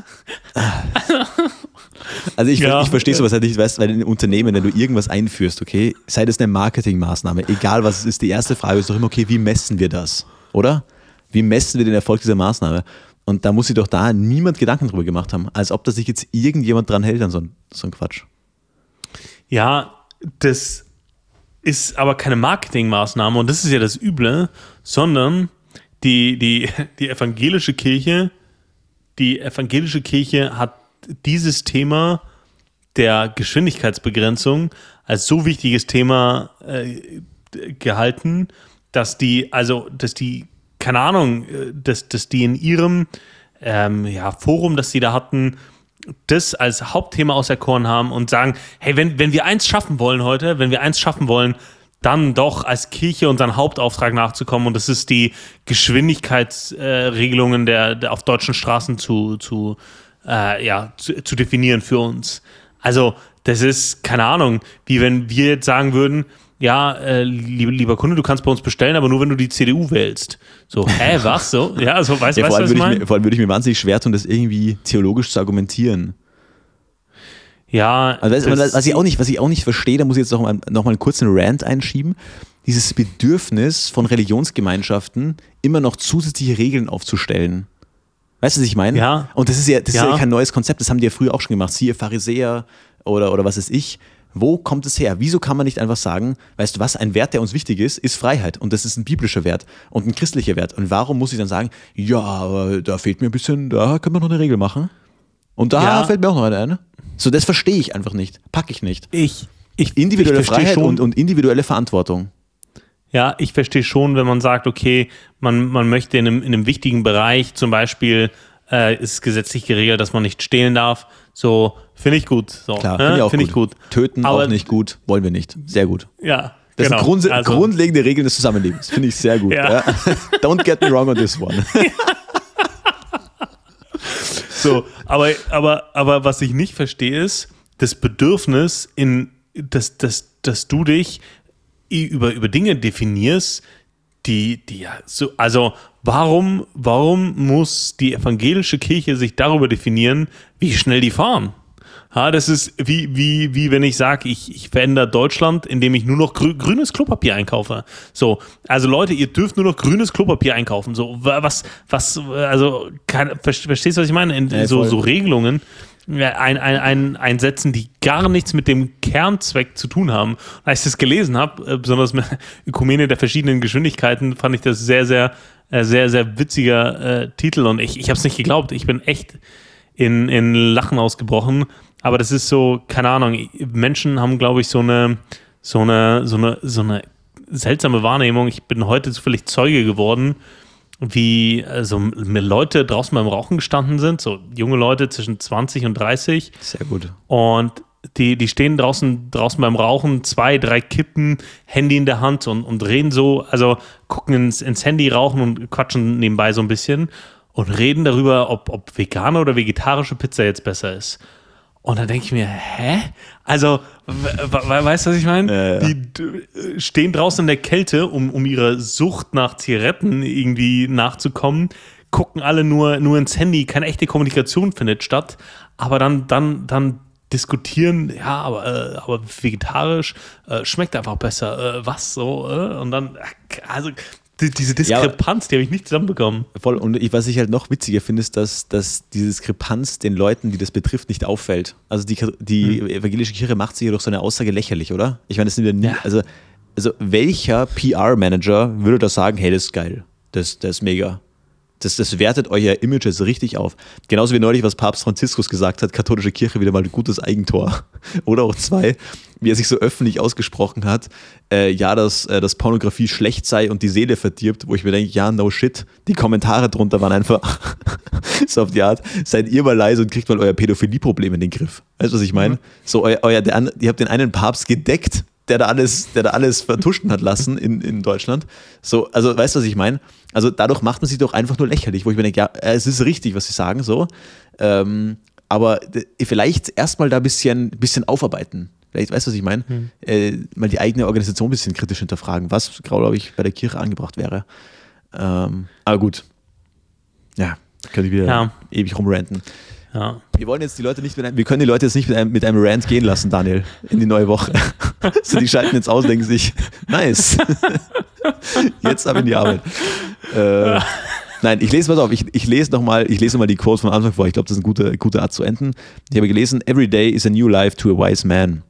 Also ich, ja. ich verstehe sowas halt nicht, weißt, weil in Unternehmen, wenn du irgendwas einführst, okay, sei das eine Marketingmaßnahme, egal was es ist, die erste Frage ist doch immer, okay, wie messen wir das? Oder? Wie messen wir den Erfolg dieser Maßnahme? Und da muss sich doch da niemand Gedanken drüber gemacht haben, als ob da sich jetzt irgendjemand dran hält an so, so ein Quatsch. Ja, das ist aber keine Marketingmaßnahme und das ist ja das Üble, sondern die, die, die evangelische Kirche, die evangelische Kirche hat dieses Thema der Geschwindigkeitsbegrenzung als so wichtiges Thema äh, gehalten, dass die, also, dass die, keine Ahnung, äh, dass, dass die in ihrem ähm, ja, Forum, das sie da hatten, das als Hauptthema auserkoren haben und sagen, hey, wenn, wenn wir eins schaffen wollen heute, wenn wir eins schaffen wollen, dann doch als Kirche unseren Hauptauftrag nachzukommen und das ist die Geschwindigkeitsregelungen äh, der, der auf deutschen Straßen zu, zu äh, ja, zu, zu definieren für uns. Also, das ist, keine Ahnung, wie wenn wir jetzt sagen würden, ja, äh, lieber, lieber Kunde, du kannst bei uns bestellen, aber nur wenn du die CDU wählst. So, hä, was? So, ja, so weißt du, Ja, weißt, was ich meine? vor allem würde ich mir wahnsinnig schwer tun, das irgendwie theologisch zu argumentieren. Ja, Also, das- was, ich auch nicht, was ich auch nicht verstehe, da muss ich jetzt noch mal, noch mal einen kurzen Rant einschieben. Dieses Bedürfnis von Religionsgemeinschaften, immer noch zusätzliche Regeln aufzustellen. Weißt du, was ich meine? Ja. Und das ist ja, das ist Ja. ja kein neues Konzept, das haben die ja früher auch schon gemacht. Siehe Pharisäer oder, oder was ist ich. Wo kommt es her? Wieso kann man nicht einfach sagen, weißt du was, ein Wert, der uns wichtig ist, ist Freiheit. Und das ist ein biblischer Wert und ein christlicher Wert. Und warum muss ich dann sagen, ja, aber da fehlt mir ein bisschen, da können wir noch eine Regel machen? Und da Ja. fällt mir auch noch eine ein. So, das verstehe ich einfach nicht. Packe ich nicht. ich, ich, Individuelle ich verstehe Freiheit schon, und, und individuelle Verantwortung. Ja, ich verstehe schon, wenn man sagt, okay, man, man möchte in einem, in einem wichtigen Bereich, zum Beispiel äh, ist es gesetzlich geregelt, dass man nicht stehlen darf. So, finde ich gut. So, Klar, ne? finde ich auch Find ich gut. Töten Aber- auch nicht gut, wollen wir nicht. Sehr gut. Ja, Das genau. sind grundse Also, grundlegende Regeln des Zusammenlebens. Finde ich sehr gut. Ja. Ja. Don't get me wrong on this one. So, aber, aber, aber was ich nicht verstehe, ist das Bedürfnis, in, dass, dass, dass du dich über, über Dinge definierst, die, die ja so, also warum, warum muss die evangelische Kirche sich darüber definieren, wie schnell die fahren? Ja, das ist wie, wie, wie wenn ich sage, ich, ich verändere Deutschland, indem ich nur noch grü grünes Klopapier einkaufe. So, also Leute, ihr dürft nur noch grünes Klopapier einkaufen. So, wa- was, was, also, kann, ver- verstehst du, was ich meine? In, Ja, so, so Regelungen ein, ein, ein, einsetzen, die gar nichts mit dem Kernzweck zu tun haben. Als ich das gelesen habe, äh, besonders mit Ökumene der verschiedenen Geschwindigkeiten, fand ich das sehr, sehr, äh, sehr, sehr witziger äh, Titel und ich, ich habe es nicht geglaubt. Ich bin echt in, in Lachen ausgebrochen. Aber das ist so, keine Ahnung, Menschen haben, glaube ich, so eine, so eine, so eine, so eine seltsame Wahrnehmung. Ich bin heute zufällig Zeuge geworden, wie also Leute draußen beim Rauchen gestanden sind, so junge Leute zwischen 20 und 30 Sehr gut. und die, die stehen draußen, draußen beim Rauchen, zwei, drei Kippen, Handy in der Hand und, und reden so, also gucken ins, ins Handy, rauchen und quatschen nebenbei so ein bisschen und reden darüber, ob, ob vegane oder vegetarische Pizza jetzt besser ist. Und dann denke ich mir, hä? Also, we- we- weißt du, was ich meine? Ja. Die stehen draußen in der Kälte, um, um ihrer Sucht nach Zigaretten irgendwie nachzukommen, gucken alle nur, nur ins Handy, keine echte Kommunikation findet statt, aber dann, dann, dann diskutieren, ja, aber, äh, aber vegetarisch äh, schmeckt einfach besser, äh, was so, äh? und dann, also die, diese Diskrepanz, die habe ich nicht zusammenbekommen. Voll. Und ich, was ich halt noch witziger finde, ist, dass, dass diese Diskrepanz den Leuten, die das betrifft, nicht auffällt. Also die, die evangelische Kirche macht sich ja durch so eine Aussage lächerlich, oder? Ich meine, das sind ja nie, Ja. also, also welcher PR-Manager würde da sagen, hey, das ist geil, das, das ist mega. Das, das wertet euer Image jetzt richtig auf. Genauso wie neulich, was Papst Franziskus gesagt hat, katholische Kirche wieder mal ein gutes Eigentor. Oder auch zwei, wie er sich so öffentlich ausgesprochen hat, äh, ja, dass, äh, dass Pornografie schlecht sei und die Seele verdirbt, wo ich mir denke, ja, no shit. Die Kommentare drunter waren einfach so auf die Art, seid ihr mal leise und kriegt mal euer Pädophilie-Problem in den Griff. Weißt du, was ich meine? So, euer, euer, der, ihr habt den einen Papst gedeckt, der da alles, der da alles vertuschen hat lassen in, in Deutschland. So, also weißt du, was ich meine? Also dadurch macht man sich doch einfach nur lächerlich, wo ich mir denke, ja, es ist richtig, was sie sagen, so. Ähm, aber vielleicht erstmal da ein bisschen, bisschen aufarbeiten. Vielleicht, weißt du, was ich meine? Äh, mal die eigene Organisation ein bisschen kritisch hinterfragen, was, glaube ich, bei der Kirche angebracht wäre. Ähm, aber gut. Ja, könnte ich wieder Ja. ewig rumranten. Ja. Wir wollen jetzt die Leute nicht mit einem, wir können die Leute jetzt nicht mit einem, mit einem Rant gehen lassen, Daniel, in die neue Woche. so, die schalten jetzt aus denken sich, nice. jetzt ab in die Arbeit. Äh, nein, ich lese was auf, ich, ich lese nochmal, ich lese noch mal die Quote von Anfang vor. Ich glaube, das ist eine gute, gute Art zu enden. Ich habe gelesen, every day is a new life to a wise man.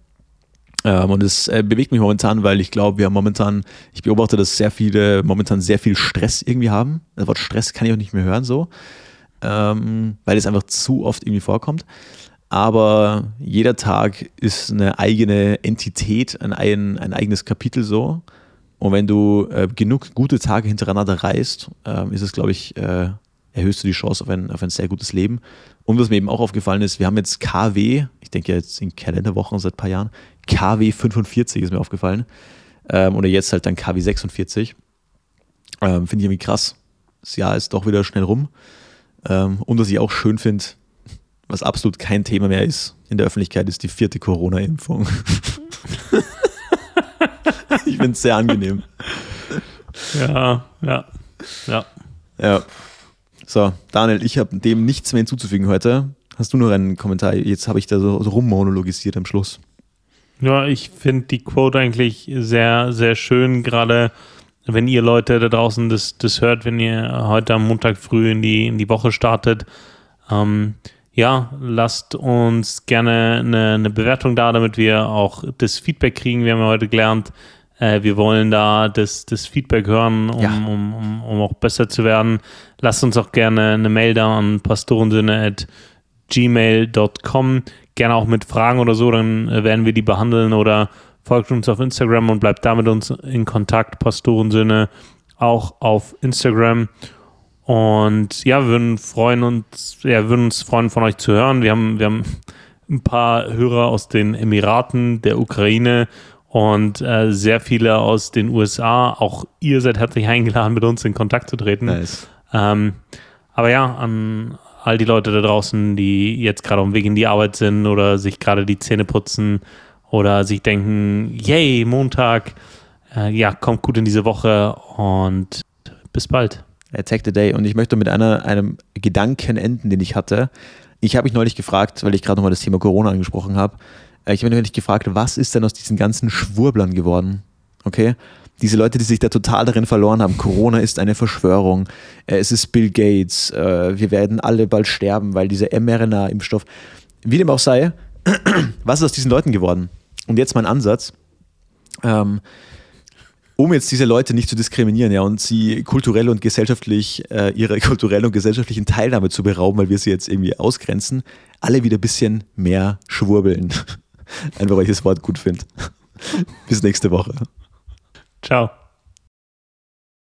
Ähm, und es äh, bewegt mich momentan, weil ich glaube, wir haben momentan, ich beobachte, dass sehr viele momentan sehr viel Stress irgendwie haben. Das Wort Stress kann ich auch nicht mehr hören so ähm, weil es einfach zu oft irgendwie vorkommt. Aber jeder Tag ist eine eigene Entität, ein, ein, ein eigenes Kapitel so. Und wenn du äh, genug gute Tage hintereinander reist, ähm, ist es, glaube ich, äh, erhöhst du die Chance auf ein, auf ein sehr gutes Leben. Und was mir eben auch aufgefallen ist, wir haben jetzt KW, ich denke jetzt in Kalenderwochen seit ein paar Jahren, KW 45 ist mir aufgefallen. Ähm, oder jetzt halt dann KW 46. Ähm, Finde ich irgendwie krass. Das Jahr ist doch wieder schnell rum. Ähm, und was ich auch schön finde, was absolut kein Thema mehr ist in der Öffentlichkeit, ist die vierte Corona-Impfung. ich finde es sehr angenehm. Ja, ja, ja. Ja. So, Daniel, ich habe dem nichts mehr hinzuzufügen heute. Hast du noch einen Kommentar? Jetzt habe ich da so, so rummonologisiert am Schluss. Ja, ich finde die Quote eigentlich sehr, sehr schön, gerade wenn ihr Leute da draußen das, das hört, wenn ihr heute am Montag früh in die, in die Woche startet. Ähm, ja, lasst uns gerne eine, eine, Bewertung da, damit wir auch das Feedback kriegen. Wir haben ja heute gelernt, äh, wir wollen da das, das Feedback hören, um, ja. um, um, um, auch besser zu werden. Lasst uns auch gerne eine Mail da an pastorensinne.gmail.com. Gerne auch mit Fragen oder so, dann werden wir die behandeln oder folgt uns auf Instagram und bleibt da mit uns in Kontakt. Pastorensinne auch auf Instagram. Und ja, wir würden freuen uns, ja, würden uns freuen, von euch zu hören. Wir haben, wir haben ein paar Hörer aus den Emiraten, der Ukraine und äh, sehr viele aus den USA. Auch ihr seid herzlich eingeladen, mit uns in Kontakt zu treten. Nice. Ähm, aber ja, an all die Leute da draußen, die jetzt gerade am Weg in die Arbeit sind oder sich gerade die Zähne putzen oder sich denken, yay, Montag, äh, ja, kommt gut in diese Woche und bis bald. Attack the Day. Und ich möchte mit einer, einem Gedanken enden, den ich hatte. Ich habe mich neulich gefragt, weil ich gerade nochmal das Thema Corona angesprochen habe. Äh, ich habe mich neulich gefragt, was ist denn aus diesen ganzen Schwurblern geworden? Okay? Diese Leute, die sich da total darin verloren haben. Corona ist eine Verschwörung. Äh, es ist Bill Gates. Äh, wir werden alle bald sterben, weil dieser mRNA-Impfstoff. Wie dem auch sei, was ist aus diesen Leuten geworden? Und jetzt mein Ansatz. Ähm, um jetzt diese Leute nicht zu diskriminieren, ja, und sie kulturell und gesellschaftlich, äh, ihrer kulturellen und gesellschaftlichen Teilnahme zu berauben, weil wir sie jetzt irgendwie ausgrenzen, alle wieder ein bisschen mehr schwurbeln. Einfach weil ich das Wort gut finde. Bis nächste Woche. Ciao.